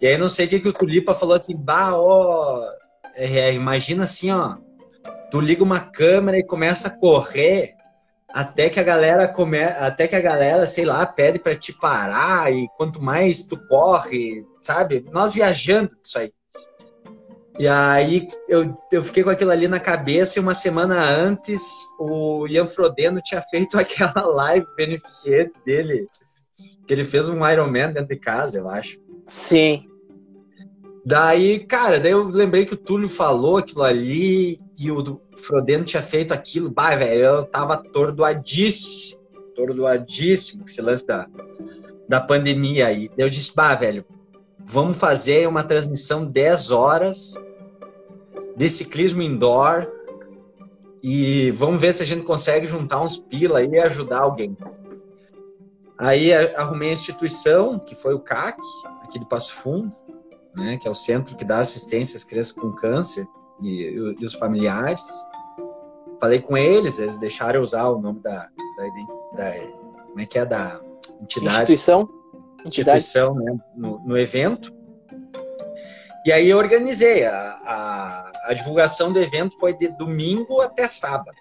B: E aí não sei o que, que o Tulipa falou assim, bah, ó. É, imagina assim, ó. Tu liga uma câmera e começa a correr até que a galera come... até que a galera, sei lá, pede para te parar e quanto mais tu corre, sabe? Nós viajando disso aí. E aí eu, eu fiquei com aquilo ali na cabeça e uma semana antes o Ian Frodeno tinha feito [LAUGHS] aquela live beneficente dele, que ele fez um Ironman dentro de casa, eu acho.
A: Sim.
B: Daí, cara, daí eu lembrei que o Túlio falou aquilo ali e o Frodeno tinha feito aquilo. Bah, velho, eu tava atordoadíssimo, atordoadíssimo com esse lance da, da pandemia aí. Eu disse, bah, velho, vamos fazer uma transmissão 10 horas de ciclismo indoor e vamos ver se a gente consegue juntar uns pila e ajudar alguém. Aí arrumei a instituição, que foi o CAC, aqui de Passo Fundo, né, que é o centro que dá assistência às crianças com câncer e, e os familiares. Falei com eles, eles deixaram usar o nome da, da, da como é que é da entidade.
A: Instituição.
B: Instituição, né, no, no evento. E aí eu organizei. A, a, a, divulgação do evento foi de domingo até sábado.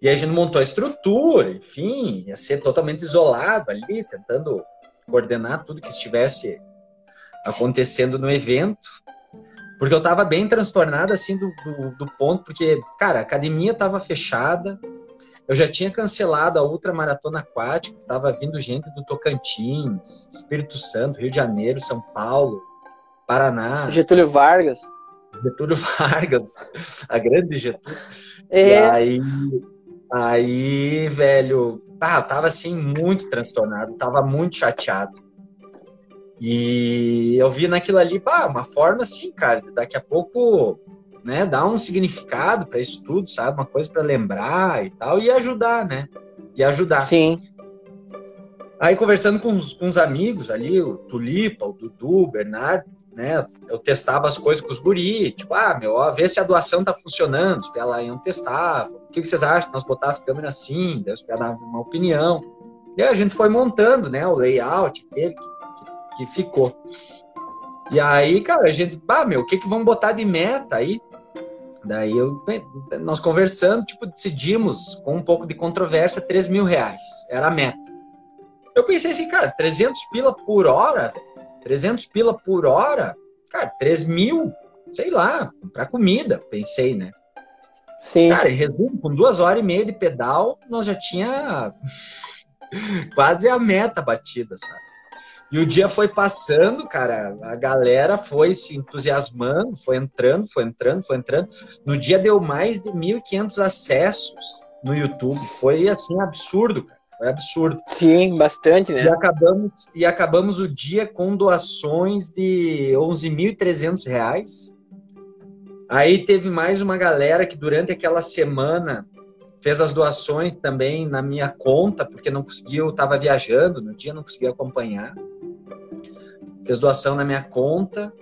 B: E a gente montou a estrutura, enfim, ia ser totalmente isolado ali, tentando coordenar tudo que estivesse acontecendo no evento. Porque eu estava bem transtornado, assim, do, do, do, ponto, porque, cara, a academia estava fechada, eu já tinha cancelado a ultramaratona aquática, estava vindo gente do Tocantins, Espírito Santo, Rio de Janeiro, São Paulo, Paraná.
A: Getúlio Vargas.
B: Getúlio [LAUGHS] Vargas, a grande Getúlio.
A: É. E
B: aí, aí, velho, ah, eu tava assim muito transtornado, tava muito chateado. E eu vi naquilo ali, pá, uma forma assim, cara, daqui a pouco, né, dar um significado para isso tudo, sabe? Uma coisa para lembrar e tal, e ajudar, né? E ajudar.
A: Sim.
B: Aí conversando com os, com os amigos ali, o Tulipa, o Dudu, o Bernardo, né? Eu testava as coisas com os guri, tipo, ah, meu, ó, ver se a doação tá funcionando, os pés lá iam testar, o que, vocês acham? Nós botar as câmeras assim, daí os pés davam uma opinião. E aí a gente foi montando, né, o layout, aquele que que ficou. E aí, cara, a gente, pá, meu, o que que vamos botar de meta aí? Daí eu, nós conversando, tipo, decidimos, com um pouco de controvérsia, 3 mil reais. Era a meta. Eu pensei assim, cara, 300 pila por hora, 300 pila por hora, cara, 3 mil, sei lá, comprar comida, pensei, né?
A: Sim.
B: Cara, em resumo, com duas horas e meia de pedal, nós já tinha [LAUGHS] quase a meta batida, sabe? E o dia foi passando, cara, a galera foi se entusiasmando, foi entrando, foi entrando, foi entrando. No dia deu mais de 1.500 acessos no YouTube. Foi assim absurdo, cara. Foi absurdo.
A: Sim, bastante, né?
B: E acabamos, e acabamos o dia com doações de 11.300 reais. Aí teve mais uma galera que durante aquela semana fez as doações também na minha conta, porque não conseguiu, estava viajando no dia, não conseguia acompanhar fez doação na minha conta.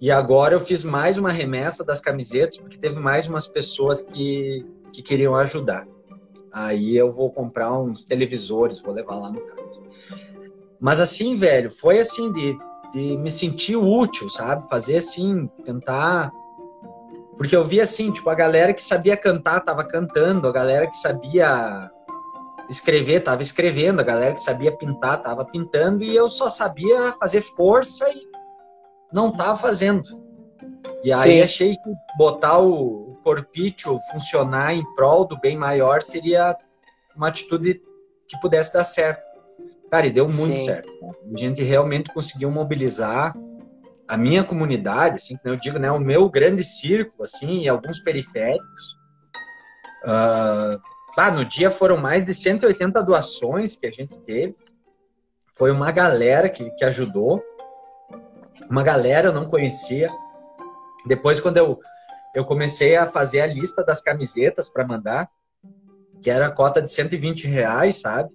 B: E agora eu fiz mais uma remessa das camisetas, porque teve mais umas pessoas que, que queriam ajudar. Aí eu vou comprar uns televisores, vou levar lá no caso. Mas assim, velho, foi assim de, de me sentir útil, sabe? Fazer assim, tentar. Porque eu vi assim, tipo, a galera que sabia cantar tava cantando, a galera que sabia escrever, tava escrevendo, a galera que sabia pintar tava pintando e eu só sabia fazer força e não tava fazendo. E aí Sim. achei que botar o corpício funcionar em prol do bem maior seria uma atitude que pudesse dar certo. Cara, e deu muito Sim. certo. A gente realmente conseguiu mobilizar a minha comunidade, assim, eu digo, né, o meu grande círculo, assim, e alguns periféricos. Uh, no dia foram mais de 180 doações que a gente teve. Foi uma galera que, que ajudou. Uma galera eu não conhecia. Depois, quando eu, eu comecei a fazer a lista das camisetas para mandar, que era a cota de 120 reais, sabe?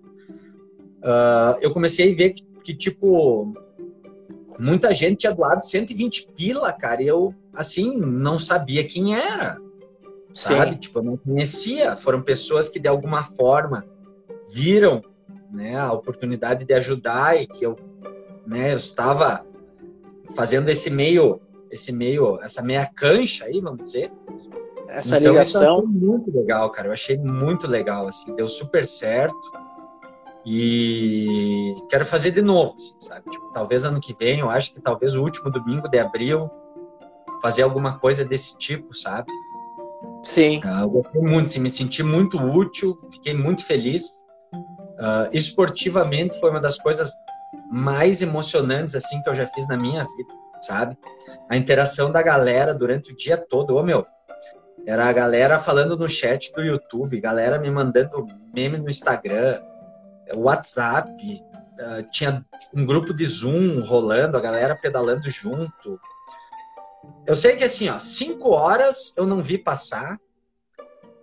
B: Uh, eu comecei a ver que, que, tipo, muita gente tinha doado 120 pila, cara, e eu, assim, não sabia quem era, sabe? Sim. Tipo, eu não conhecia. Foram pessoas que, de alguma forma, viram né, a oportunidade de ajudar e que eu, né, eu estava fazendo esse meio esse meio, essa meia cancha aí, vamos dizer.
A: Essa então, ligação. Isso
B: muito legal, cara. Eu achei muito legal, assim, deu super certo. E quero fazer de novo, assim, sabe? Tipo, talvez ano que vem, eu acho que talvez o último domingo de abril, fazer alguma coisa desse tipo, sabe?
A: Sim.
B: Uh, eu gostei muito, assim, me senti muito útil, fiquei muito feliz. Uh, esportivamente foi uma das coisas mais emocionantes assim que eu já fiz na minha vida sabe? A interação da galera durante o dia todo, ô meu, era a galera falando no chat do YouTube, galera me mandando meme no Instagram, WhatsApp, uh, tinha um grupo de Zoom rolando, a galera pedalando junto. Eu sei que assim, ó, cinco horas eu não vi passar,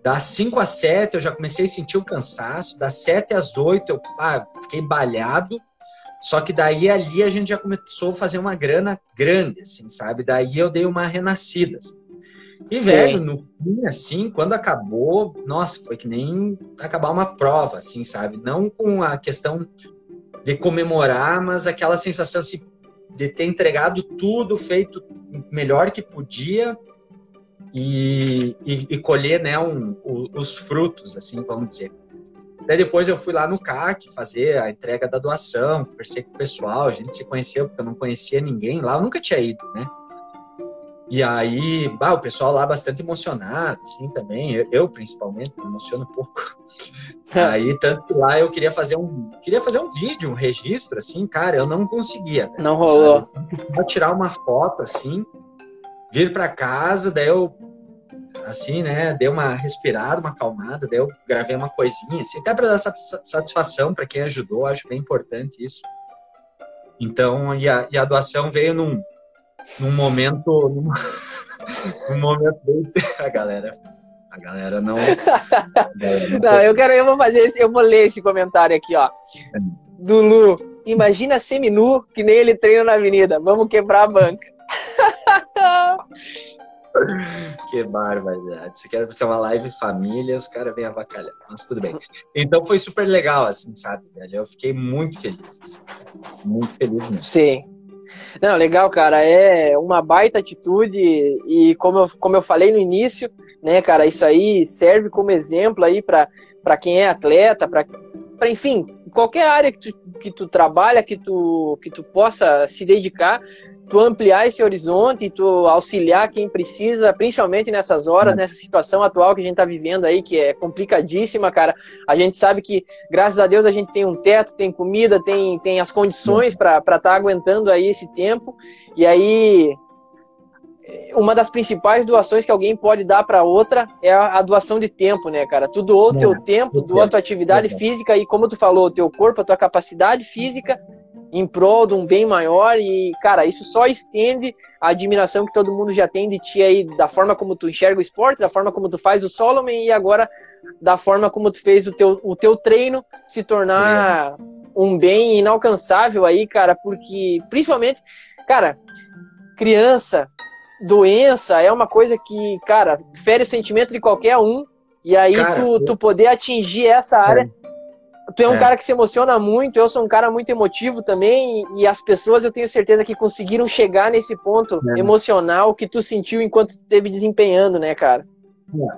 B: das 5 às 7 eu já comecei a sentir o cansaço, das 7 às 8 eu ah, fiquei balhado, só que daí ali a gente já começou a fazer uma grana grande, assim, sabe? Daí eu dei uma renascida. Assim. E, Sim. velho, no fim, assim, quando acabou, nossa, foi que nem acabar uma prova, assim, sabe? Não com a questão de comemorar, mas aquela sensação, assim, de ter entregado tudo, feito melhor que podia e, e, e colher, né, um, os frutos, assim, vamos dizer. Daí depois eu fui lá no CAC fazer a entrega da doação, conversei com o pessoal, a gente se conheceu porque eu não conhecia ninguém lá, eu nunca tinha ido, né? E aí, bah, o pessoal lá bastante emocionado, assim, também, eu, eu principalmente, me emociono um pouco. [LAUGHS] aí, tanto que lá eu queria fazer um, queria fazer um vídeo, um registro, assim, cara, eu não conseguia.
A: não rolou.
B: Vou tirar uma foto, assim, vir para casa, daí eu assim, né? Dei uma respirada, uma acalmada, daí eu gravei uma coisinha, assim, até para dar satisfação para quem ajudou, acho bem importante isso. Então, e a, e a doação veio num, num momento. Num, [LAUGHS] num momento bem. [LAUGHS] A galera. A galera não. A
A: galera não, não eu quero, eu vou fazer esse, eu vou ler esse comentário aqui, ó. É. Do Lu. Imagina semi-nu que nem ele treina na avenida. Vamos quebrar a banca. [LAUGHS]
B: que barbaridade. Isso quer ser uma live família, os caras vêm avacalhar. Mas tudo bem. Então foi super legal, assim, sabe, velho? Eu fiquei muito feliz. Assim, muito feliz mesmo.
A: Sim. Não, legal, cara. É uma baita atitude e como eu, como eu falei no início, né, cara, isso aí serve como exemplo aí para quem é atleta, para enfim, qualquer área que tu, que tu trabalha, que tu, que tu possa se dedicar, tu ampliar esse horizonte e tu auxiliar quem precisa, principalmente nessas horas, nessa situação atual que a gente está vivendo aí, que é complicadíssima, cara. A gente sabe que, graças a Deus, a gente tem um teto, tem comida, tem, tem as condições para estar tá aguentando aí esse tempo. E aí, uma das principais doações que alguém pode dar para outra é a, a, doação de tempo, né, cara? Tu doou o teu tempo, doou a tua atividade física e, como tu falou, o teu corpo, a tua capacidade física em prol de um bem maior e, cara, isso só estende a admiração que todo mundo já tem de ti aí, da forma como tu enxerga o esporte, da forma como tu faz o Solomon e agora da forma como tu fez o teu, o teu treino se tornar um bem inalcançável aí, cara, porque, principalmente, cara, criança, doença é uma coisa que, cara, fere o sentimento de qualquer um e aí cara, tu, tu poder atingir essa área... É Tu é um é. cara que se emociona muito, eu sou um cara muito emotivo também, e, as pessoas eu tenho certeza que conseguiram chegar nesse ponto é. emocional que tu sentiu enquanto esteve desempenhando, né, cara?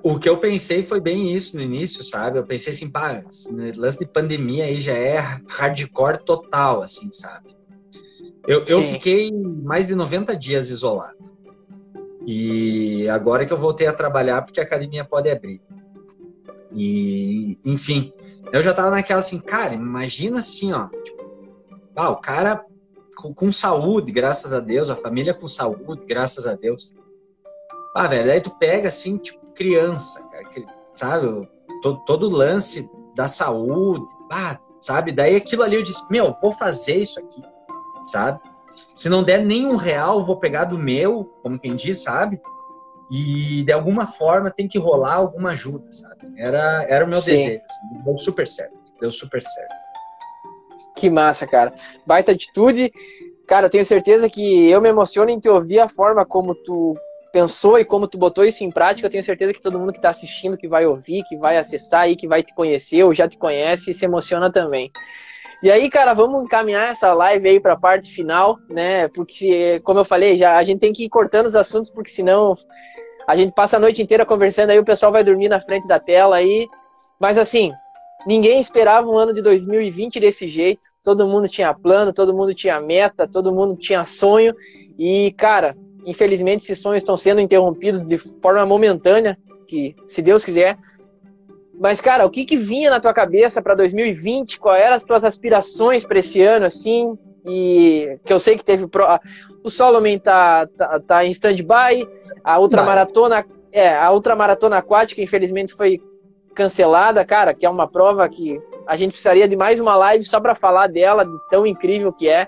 B: O que eu pensei foi bem isso no início, sabe? Eu pensei assim, pá, lance de pandemia aí já é hardcore total, assim, sabe? Eu, eu fiquei mais de 90 dias isolado. E agora que eu voltei a trabalhar, porque a academia pode abrir. E, enfim, eu já tava naquela assim, cara, imagina assim, ó. Tipo, ah, o cara com, com, saúde, graças a Deus, a família com saúde, graças a Deus. Ah, velho, aí tu pega assim, tipo, criança, cara, que, sabe? Todo, todo lance da saúde, ah, sabe? Daí aquilo ali eu disse, meu, vou fazer isso aqui, sabe? Se não der nenhum real, vou pegar do meu, como quem diz, sabe? E de alguma forma tem que rolar alguma ajuda, sabe? Era, era o meu Sim. desejo. Assim, deu super certo. Deu super certo.
A: Que massa, cara. Baita atitude. Cara, tenho certeza que eu me emociono em te ouvir a forma como tu pensou e como tu botou isso em prática. Eu tenho certeza que todo mundo que está assistindo, que vai ouvir, que vai acessar e que vai te conhecer ou já te conhece, se emociona também. E aí, cara, vamos encaminhar essa live aí para a parte final, né? Porque, como eu falei, já a gente tem que ir cortando os assuntos, porque senão a gente passa a noite inteira conversando, aí o pessoal vai dormir na frente da tela aí. Mas assim, ninguém esperava um ano de 2020 desse jeito. Todo mundo tinha plano, todo mundo tinha meta, todo mundo tinha sonho. E, cara, infelizmente esses sonhos estão sendo interrompidos de forma momentânea, que se Deus quiser, mas, cara, o que, que vinha na tua cabeça para 2020? Quais eram as tuas aspirações para esse ano, assim? E que eu sei que teve. Pro... O Solomon tá, tá, tá em stand-by, a ultramaratona. É, a ultramaratona aquática, infelizmente, foi cancelada, cara, que é uma prova que a gente precisaria de mais uma live só para falar dela, de tão incrível que é.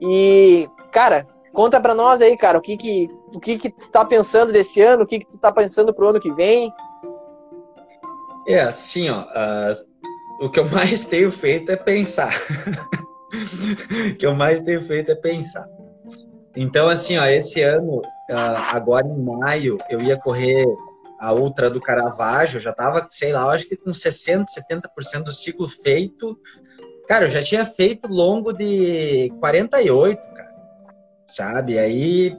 A: E, cara, conta para nós aí, cara, o que que, o que que tu tá pensando desse ano, o que que tu tá pensando pro ano que vem?
B: É assim, ó. Uh, o que eu mais [LAUGHS] tenho feito é pensar. [LAUGHS] o que eu mais tenho feito é pensar. Então, assim, ó, esse ano, uh, agora em maio, eu ia correr a Ultra do Caravaggio, já tava, sei lá, acho que com 60%, 70% do ciclo feito. Cara, eu já tinha feito longo de 48, cara. Sabe? Aí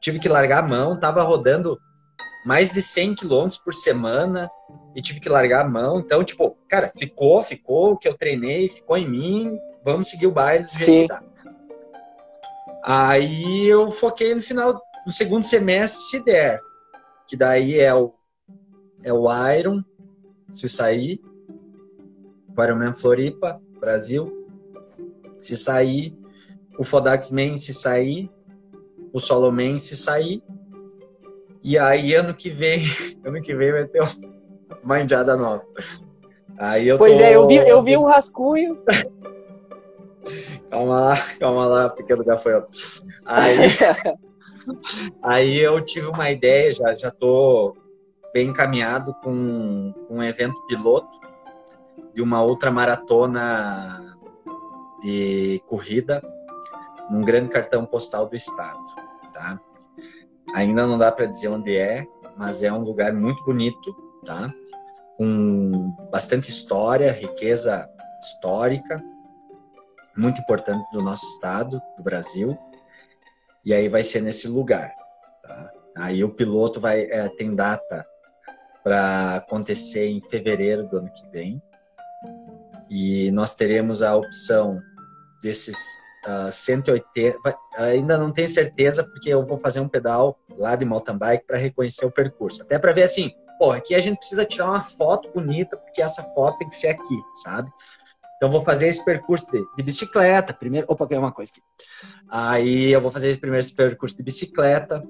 B: tive que largar a mão, tava rodando mais de 100 quilômetros por semana e tive que largar a mão. Então, tipo, cara, ficou, ficou o que eu treinei, ficou em mim, vamos seguir o baile do jeito Sim. dá. Aí eu foquei no final do segundo semestre, se der. Que daí é o, é o Iron, se sair. O Ironman Floripa, Brasil. Se sair. O Fodax Man, se sair. O Soloman, se sair. E aí, ano que vem, [LAUGHS] ano que vem vai ter uma indiada nova. Aí eu
A: pois tô... é, eu vi, eu vi um rascunho. [LAUGHS]
B: calma lá, calma lá, pequeno gafanhoto. Aí, [LAUGHS] aí eu tive uma ideia, já, já tô bem encaminhado com, com um evento piloto de uma outra maratona de corrida num grande cartão postal do estado, tá? Ainda não dá para dizer onde é, mas é um lugar muito bonito, tá? Com bastante história, riqueza histórica, muito importante do nosso estado, do Brasil. E aí vai ser nesse lugar, tá? Aí o piloto vai é, tem data para acontecer em fevereiro do ano que vem. E nós teremos a opção desses uh, ah, 180. Vai, ainda não tenho certeza, porque eu vou fazer um pedal lá de mountain bike para reconhecer o percurso. Até para ver assim, pô, aqui a gente precisa tirar uma foto bonita, porque essa foto tem que ser aqui, sabe? Então vou fazer esse percurso de, de bicicleta primeiro. Opa, tem uma coisa aqui. Aí eu vou fazer esse primeiro esse percurso de bicicleta.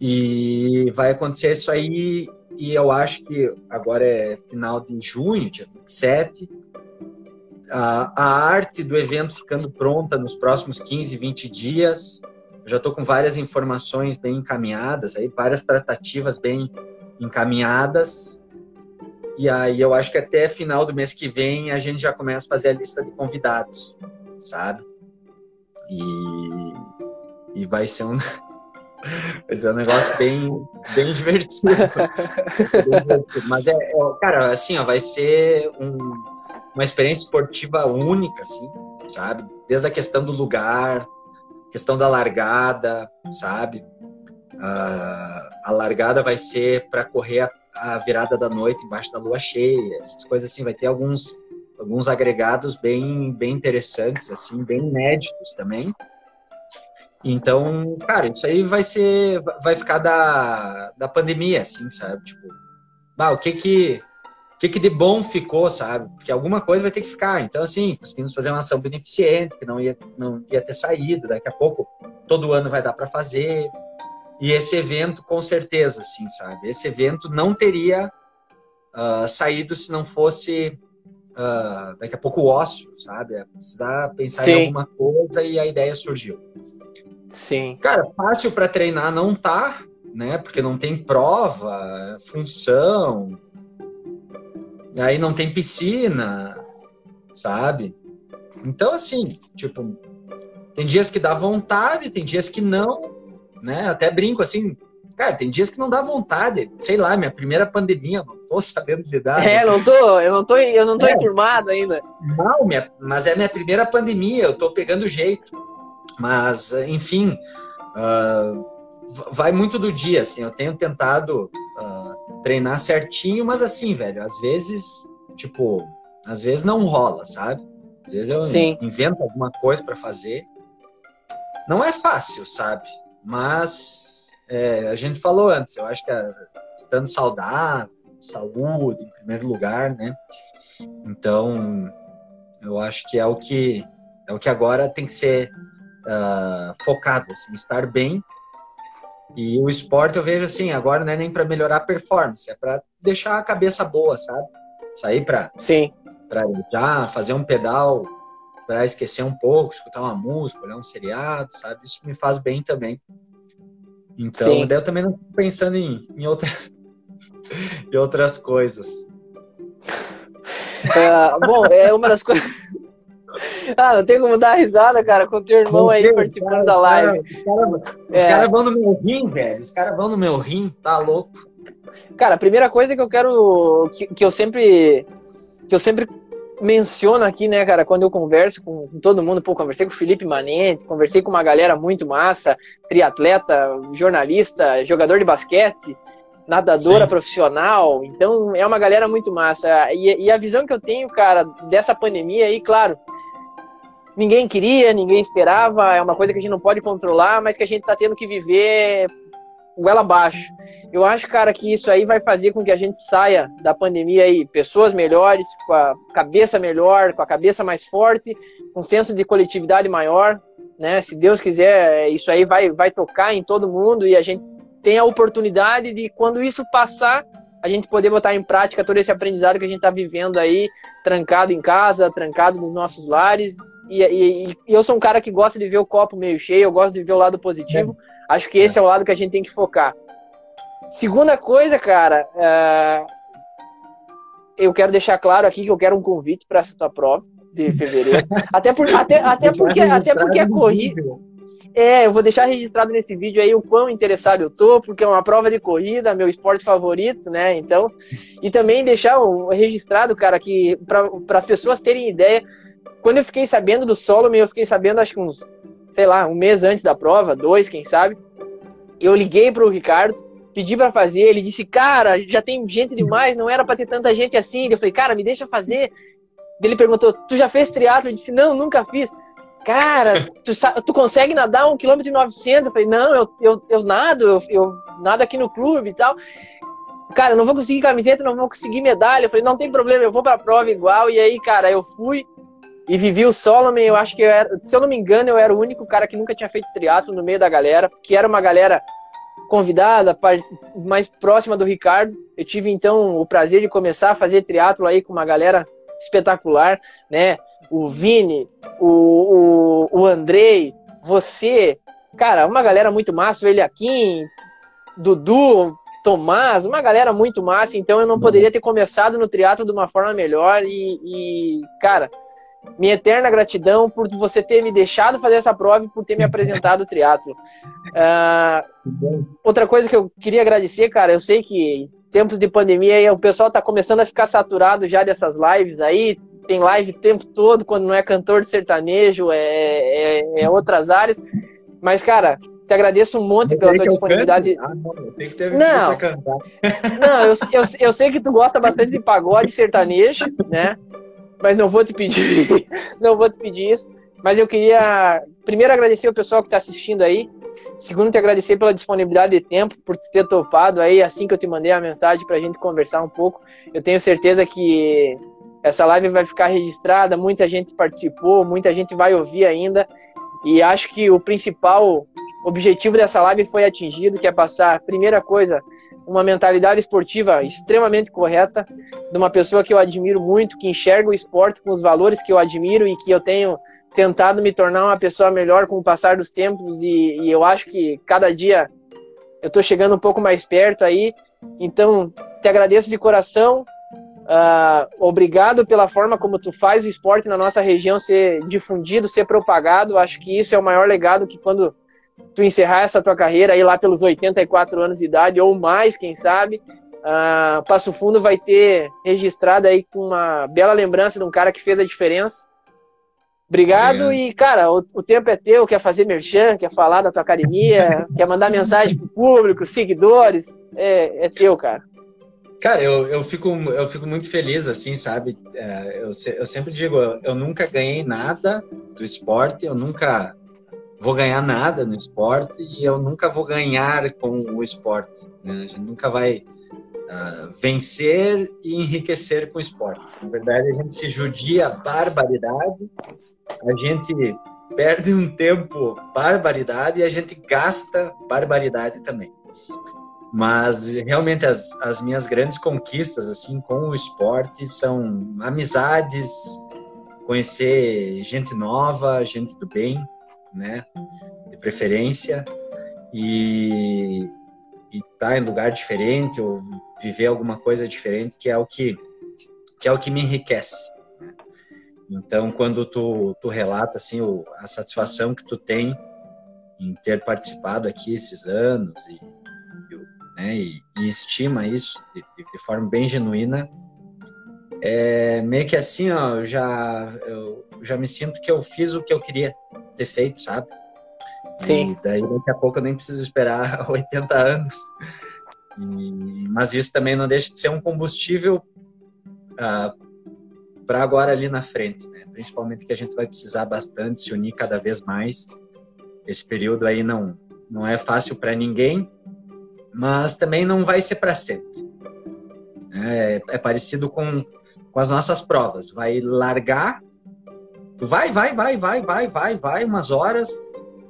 B: E vai acontecer isso aí. E eu acho que agora é final de junho, dia 27 a, a arte do evento ficando pronta nos próximos 15, 20 dias. Eu já estou com várias informações bem encaminhadas, aí, várias tratativas bem encaminhadas. E aí eu acho que até final do mês que vem a gente já começa a fazer a lista de convidados, sabe? E, e vai ser um [LAUGHS] vai ser um negócio bem bem divertido. [LAUGHS] bem divertido. Mas é, é, cara, assim, ó, vai ser um uma experiência esportiva única, assim, sabe? Desde a questão do lugar, questão da largada, sabe? Uh, a largada vai ser para correr a, a, virada da noite embaixo da lua cheia, essas coisas assim, vai ter alguns alguns agregados bem bem interessantes assim, bem inéditos também. Então, cara, isso aí vai ser, vai ficar da, da pandemia, assim, sabe? Tipo, bah, o que que, que que de bom ficou, sabe? Porque alguma coisa vai ter que ficar. Então, assim, conseguimos fazer uma ação beneficente, que não ia, não ia ter saído, daqui a pouco todo ano vai dar para fazer. E esse evento, com certeza, assim, sabe? Esse evento não teria uh, saído se não fosse uh, daqui a pouco o ócio, sabe? É precisar pensar Sim. em alguma coisa e a ideia surgiu.
A: Sim.
B: Cara, fácil para treinar não tá, né? Porque não tem prova, função, aí não tem piscina, sabe? Então, assim, tipo, tem dias que dá vontade, tem dias que não, né? Até brinco assim, cara, tem dias que não dá vontade. Sei lá, minha primeira pandemia, não tô [LAUGHS] sabendo lidar.
A: É, não tô, eu não tô, eu não tô é, enturmado ainda.
B: Não, minha, mas é minha primeira pandemia, eu tô pegando jeito. Mas, enfim, uh, vai muito do dia, assim. Eu tenho tentado uh, treinar certinho, mas assim, velho, às vezes, tipo, às vezes não rola, sabe? Às vezes eu Sim. invento alguma coisa para fazer. Não é fácil, sabe? Mas é, a gente falou antes, eu acho que a, estando saudável, saúde em primeiro lugar, né? Então, eu acho que é o que é o que agora tem que ser uh, focado, assim, estar bem. E o esporte eu vejo assim, agora não é nem para melhorar a performance, é para deixar a cabeça boa, sabe? Sair para
A: sim,
B: para já fazer um pedal, para esquecer um pouco, escutar uma música, olhar um seriado, sabe? Isso me faz bem também. Então, daí eu também não estou pensando em, em, outras, [LAUGHS] em outras coisas.
A: Uh, bom, é uma das coisas. Ah, não tem como dar risada, cara, com o teu irmão aí participando cara, da live.
B: Os caras é. cara vão no meu rim, velho. Os caras vão no meu rim, tá louco.
A: Cara, a primeira coisa que eu quero. Que, que eu sempre. Que eu sempre menciono aqui, né, cara, quando eu converso com, com, todo mundo, pô, conversei com o Felipe Manente, conversei com uma galera muito massa, triatleta, jornalista, jogador de basquete, nadadora Sim. profissional, então é uma galera muito massa. E, e, a visão que eu tenho, cara, dessa pandemia aí, claro, ninguém queria, ninguém esperava, é uma coisa que a gente não pode controlar, mas que a gente tá tendo que viver goela abaixo. Eu acho, cara, que isso aí vai fazer com que a gente saia da pandemia aí pessoas melhores, com a cabeça melhor, com a cabeça mais forte, com um senso de coletividade maior, né? Se Deus quiser, isso aí vai, vai tocar em todo mundo e a gente tem a oportunidade de, quando isso passar, a gente poder botar em prática todo esse aprendizado que a gente está vivendo aí, trancado em casa, trancado nos nossos lares. E, e, e, eu sou um cara que gosta de ver o copo meio cheio, eu gosto de ver o lado positivo. É. Acho que esse é. é o lado que a gente tem que focar. Segunda coisa, cara, uh, eu quero deixar claro aqui que eu quero um convite para essa tua prova de fevereiro. [LAUGHS] até, por, até, até porque, até porque a corrida. É, eu vou deixar registrado nesse vídeo aí o quão interessado eu tô, porque é uma prova de corrida, meu esporte favorito, né? Então, e também deixar registrado, cara, que para as pessoas terem ideia, quando eu fiquei sabendo do solo, eu fiquei sabendo acho que uns, sei lá, um mês antes da prova, dois, quem sabe. Eu liguei pro Ricardo, pedi para fazer, ele disse, cara, já tem gente demais, não era para ter tanta gente assim. Eu falei, cara, me deixa fazer. Ele perguntou, tu já fez triatlo? Eu disse, não, nunca fiz. Cara, tu, tu consegue nadar um quilômetro de 900? Eu falei, não, eu, eu, eu nado, eu, eu nado aqui no clube e tal. Cara, eu não vou conseguir camiseta, não vou conseguir medalha. Eu falei, não tem problema, eu vou pra prova igual. E aí, cara, eu fui e vivi o Solomon. Eu acho que, eu era, se eu não me engano, eu era o único cara que nunca tinha feito triatlo no meio da galera, que era uma galera convidada, mais próxima do Ricardo. Eu tive então o prazer de começar a fazer triatlo aí com uma galera espetacular, né? O Vini, o, o, o Andrei, você, cara, uma galera muito massa, o Eliakim, Dudu, Tomás, uma galera muito massa, então eu não poderia ter começado no triatlo de uma forma melhor e, e cara, minha eterna gratidão por você ter me deixado fazer essa prova e por ter me apresentado o triatlo. Uh, outra coisa que eu queria agradecer, cara, eu sei que tempos de pandemia o pessoal tá começando a ficar saturado já dessas lives aí. Tem live o tempo todo, quando não é cantor de sertanejo, é, é, é outras áreas. Mas, cara, te agradeço um monte pela tua disponibilidade. Ah, não, não, não eu, eu, eu sei que tu gosta bastante de pagode sertanejo, né? Mas não vou te pedir, [LAUGHS] não vou te pedir isso. Mas eu queria primeiro agradecer o pessoal que está assistindo aí. Segundo, te agradecer pela disponibilidade de tempo, por ter topado aí assim que eu te mandei a mensagem para a gente conversar um pouco. Eu tenho certeza que essa live vai ficar registrada, muita gente participou, muita gente vai ouvir ainda. E acho que o principal objetivo dessa live foi atingido, que é passar, primeira coisa, uma mentalidade esportiva extremamente correta, de uma pessoa que eu admiro muito, que enxerga o esporte com os valores que eu admiro e que eu tenho tentado me tornar uma pessoa melhor com o passar dos tempos e, e eu acho que cada dia eu estou chegando um pouco mais perto aí. Então, te agradeço de coração. Uh, obrigado pela forma como tu faz o esporte na nossa região ser difundido, ser propagado. Acho que isso é o maior legado que quando tu encerrar essa tua carreira aí lá pelos 84 anos de idade ou mais, quem sabe, uh, Passo Fundo vai ter registrado aí com uma bela lembrança de um cara que fez a diferença. Obrigado é. e, cara, o, o, tempo é teu, quer fazer merchan, quer falar da tua academia, [LAUGHS] quer mandar mensagem pro público, seguidores, é, é teu, cara.
B: Cara, eu, eu, fico, eu fico muito feliz, assim, sabe? É, eu, eu sempre digo, eu, eu nunca ganhei nada do esporte, eu nunca vou ganhar nada no esporte e eu nunca vou ganhar com o esporte. Né? A gente nunca vai uh, vencer e enriquecer com o esporte. Na verdade, a gente se judia barbaridade a gente perde um tempo barbaridade e a gente gasta barbaridade também. Mas realmente as, as minhas grandes conquistas assim com o esporte são amizades, conhecer gente nova, gente do bem, né, de preferência e estar tá em lugar diferente ou viver alguma coisa diferente que é o que que é o que me enriquece. Então, quando tu, tu relata assim o, a satisfação que tu tem em ter participado aqui esses anos e, né, e, e estima isso de, de, forma bem genuína, é meio que assim, ó, eu já eu já me sinto que eu fiz o que eu queria ter feito, sabe?
A: Sim.
B: E daí daqui a pouco eu nem preciso esperar [LAUGHS] 80 anos. E, mas isso também não deixa de ser um combustível uh, para agora ali na frente, né? Principalmente que a gente vai precisar bastante se unir cada vez mais. Esse período aí não não é fácil para ninguém, mas também não vai ser para sempre. É, é, parecido com, com as nossas provas. Vai largar, tu vai, vai, vai, vai, vai, vai, vai, umas horas,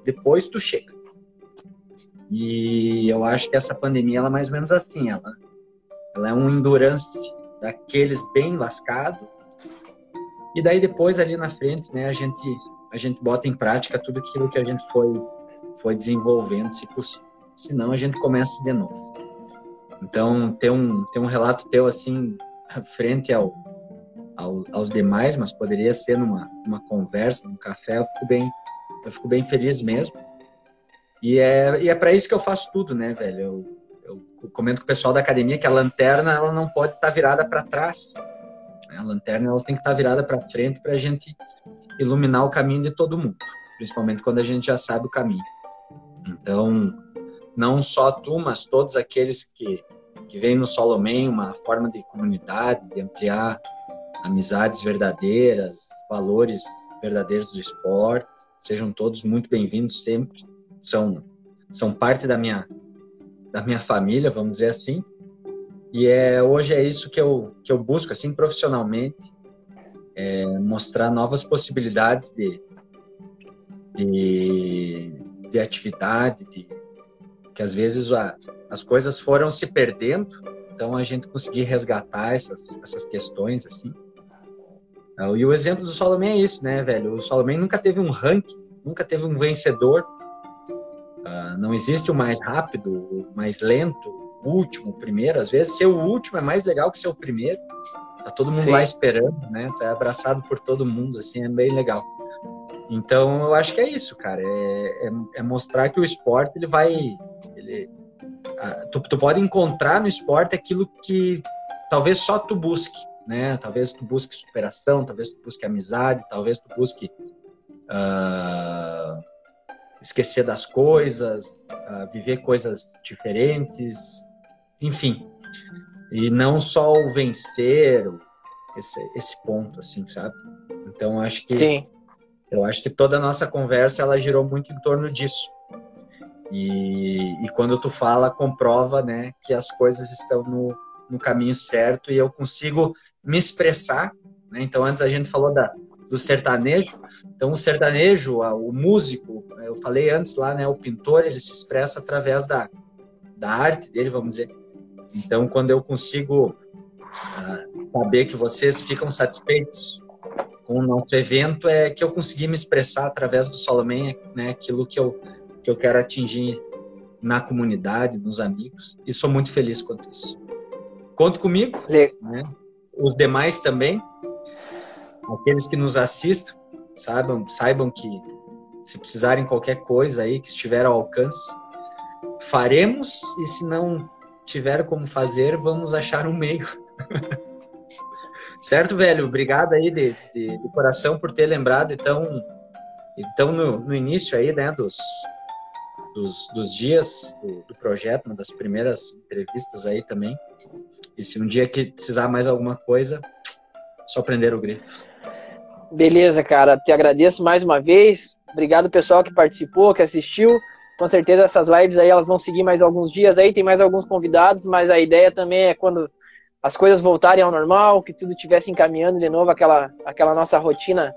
B: depois tu chega. E eu acho que essa pandemia ela é mais ou menos assim, ela, ela é um endurance daqueles bem lascado e daí depois ali na frente, né, a gente a gente bota em prática tudo aquilo que a gente foi foi desenvolvendo, se possível. Senão a gente começa de novo. Então, ter um ter um relato teu assim frente ao, ao aos demais, mas poderia ser numa uma conversa, num café, eu fico bem eu fico bem feliz mesmo. E é, e é para isso que eu faço tudo, né, velho? Eu, eu comento com o pessoal da academia que a lanterna ela não pode estar tá virada para trás. A lanterna ela tem que estar tá virada para frente para a gente iluminar o caminho de todo mundo, principalmente quando a gente já sabe o caminho. Então, não só tu, mas todos aqueles que, que vêm no Solomém, uma forma de comunidade, de ampliar amizades verdadeiras, valores verdadeiros do esporte, sejam todos muito bem-vindos sempre. São, são parte da minha, da minha família, vamos dizer assim. E é, hoje é isso que eu, que eu busco, assim, profissionalmente, é mostrar novas possibilidades de, de, de atividade, de, que às vezes a, as coisas foram se perdendo, então a gente conseguir resgatar essas, essas questões, assim. E o exemplo do Solomon é isso, né, velho? O Solomon nunca teve um ranking, nunca teve um vencedor. Uh, não existe o mais rápido, o mais lento, último, o primeiro. Às vezes, ser o último é mais legal que ser o primeiro. Tá todo mundo Sim. lá esperando, né? Tu é abraçado por todo mundo, assim, é bem legal. Então, eu acho que é isso, cara. É, é, é mostrar que o esporte, ele vai... Ele, tu, tu pode encontrar no esporte aquilo que talvez só tu busque, né? Talvez tu busque superação, talvez tu busque amizade, talvez tu busque... Uh, esquecer das coisas, uh, viver coisas diferentes, enfim. E não só o vencer, esse, esse ponto, assim, sabe? Então, acho que
A: Sim.
B: eu acho que toda a nossa conversa ela girou muito em torno disso. E, e quando tu fala, comprova né, que as coisas estão no, no caminho certo e eu consigo me expressar. Né? Então, antes a gente falou da, do sertanejo. Então, o sertanejo, o músico, eu falei antes lá, né, o pintor, ele se expressa através da, da arte dele, vamos dizer. Então, quando eu consigo uh, saber que vocês ficam satisfeitos com o nosso evento, é que eu consegui me expressar através do Solomon, né, aquilo que eu que eu quero atingir na comunidade, nos amigos, e sou muito feliz quanto isso. Conto comigo, né? Os demais também, aqueles que nos assistam, saibam, saibam que se precisarem qualquer coisa aí que estiver ao alcance, faremos, e se não tiver como fazer, vamos achar um meio. [LAUGHS] certo, velho? Obrigado aí de, de, de, coração por ter lembrado então, então no, no início aí, né, dos, dos, dos dias do, do, projeto, uma das primeiras entrevistas aí também. E se um dia que precisar mais alguma coisa, só prender o grito.
A: Beleza, cara. Te agradeço mais uma vez. Obrigado pessoal que participou, que assistiu. Com certeza essas lives aí elas vão seguir mais alguns dias aí, tem mais alguns convidados, mas a ideia também é quando as coisas voltarem ao normal, que tudo estivesse encaminhando de novo aquela, aquela nossa rotina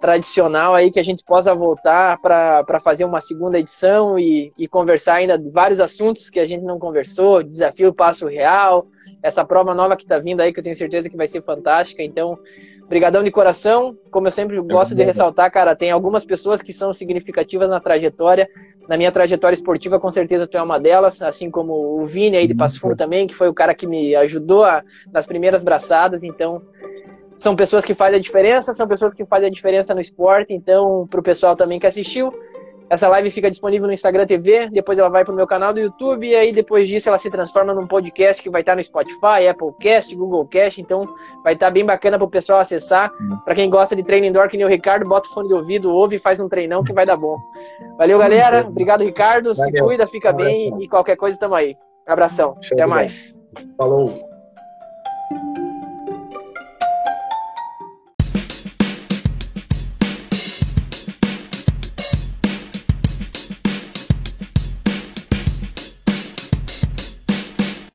A: tradicional aí que a gente possa voltar para fazer uma segunda edição e, e, conversar ainda de vários assuntos que a gente não conversou, desafio passo real, essa prova nova que está vindo aí que eu tenho certeza que vai ser fantástica. Então, brigadão de coração. Como eu sempre gosto de ressaltar, cara, tem algumas pessoas que são significativas na trajetória. Na minha trajetória esportiva, com certeza tu é uma delas, assim como o Vini aí de Passo Fundo também, que foi o cara que me ajudou a, nas primeiras braçadas. Então, são pessoas que fazem a diferença, são pessoas que fazem a diferença no esporte. Então, para o pessoal também que assistiu, essa live fica disponível no Instagram TV, depois ela vai para o meu canal do YouTube, e aí depois disso ela se transforma num podcast que vai estar no Spotify, Apple Cast, Google Cast, então vai estar bem bacana para o pessoal acessar. Para quem gosta de treino indoor, que nem o Ricardo, bota o fone de ouvido, ouve e faz um treinão que vai dar bom. Valeu, galera. Obrigado, Ricardo. Valeu. Se cuida, fica Valeu. bem e qualquer coisa, tamo aí. Abração. Show Até mais.
B: Falou.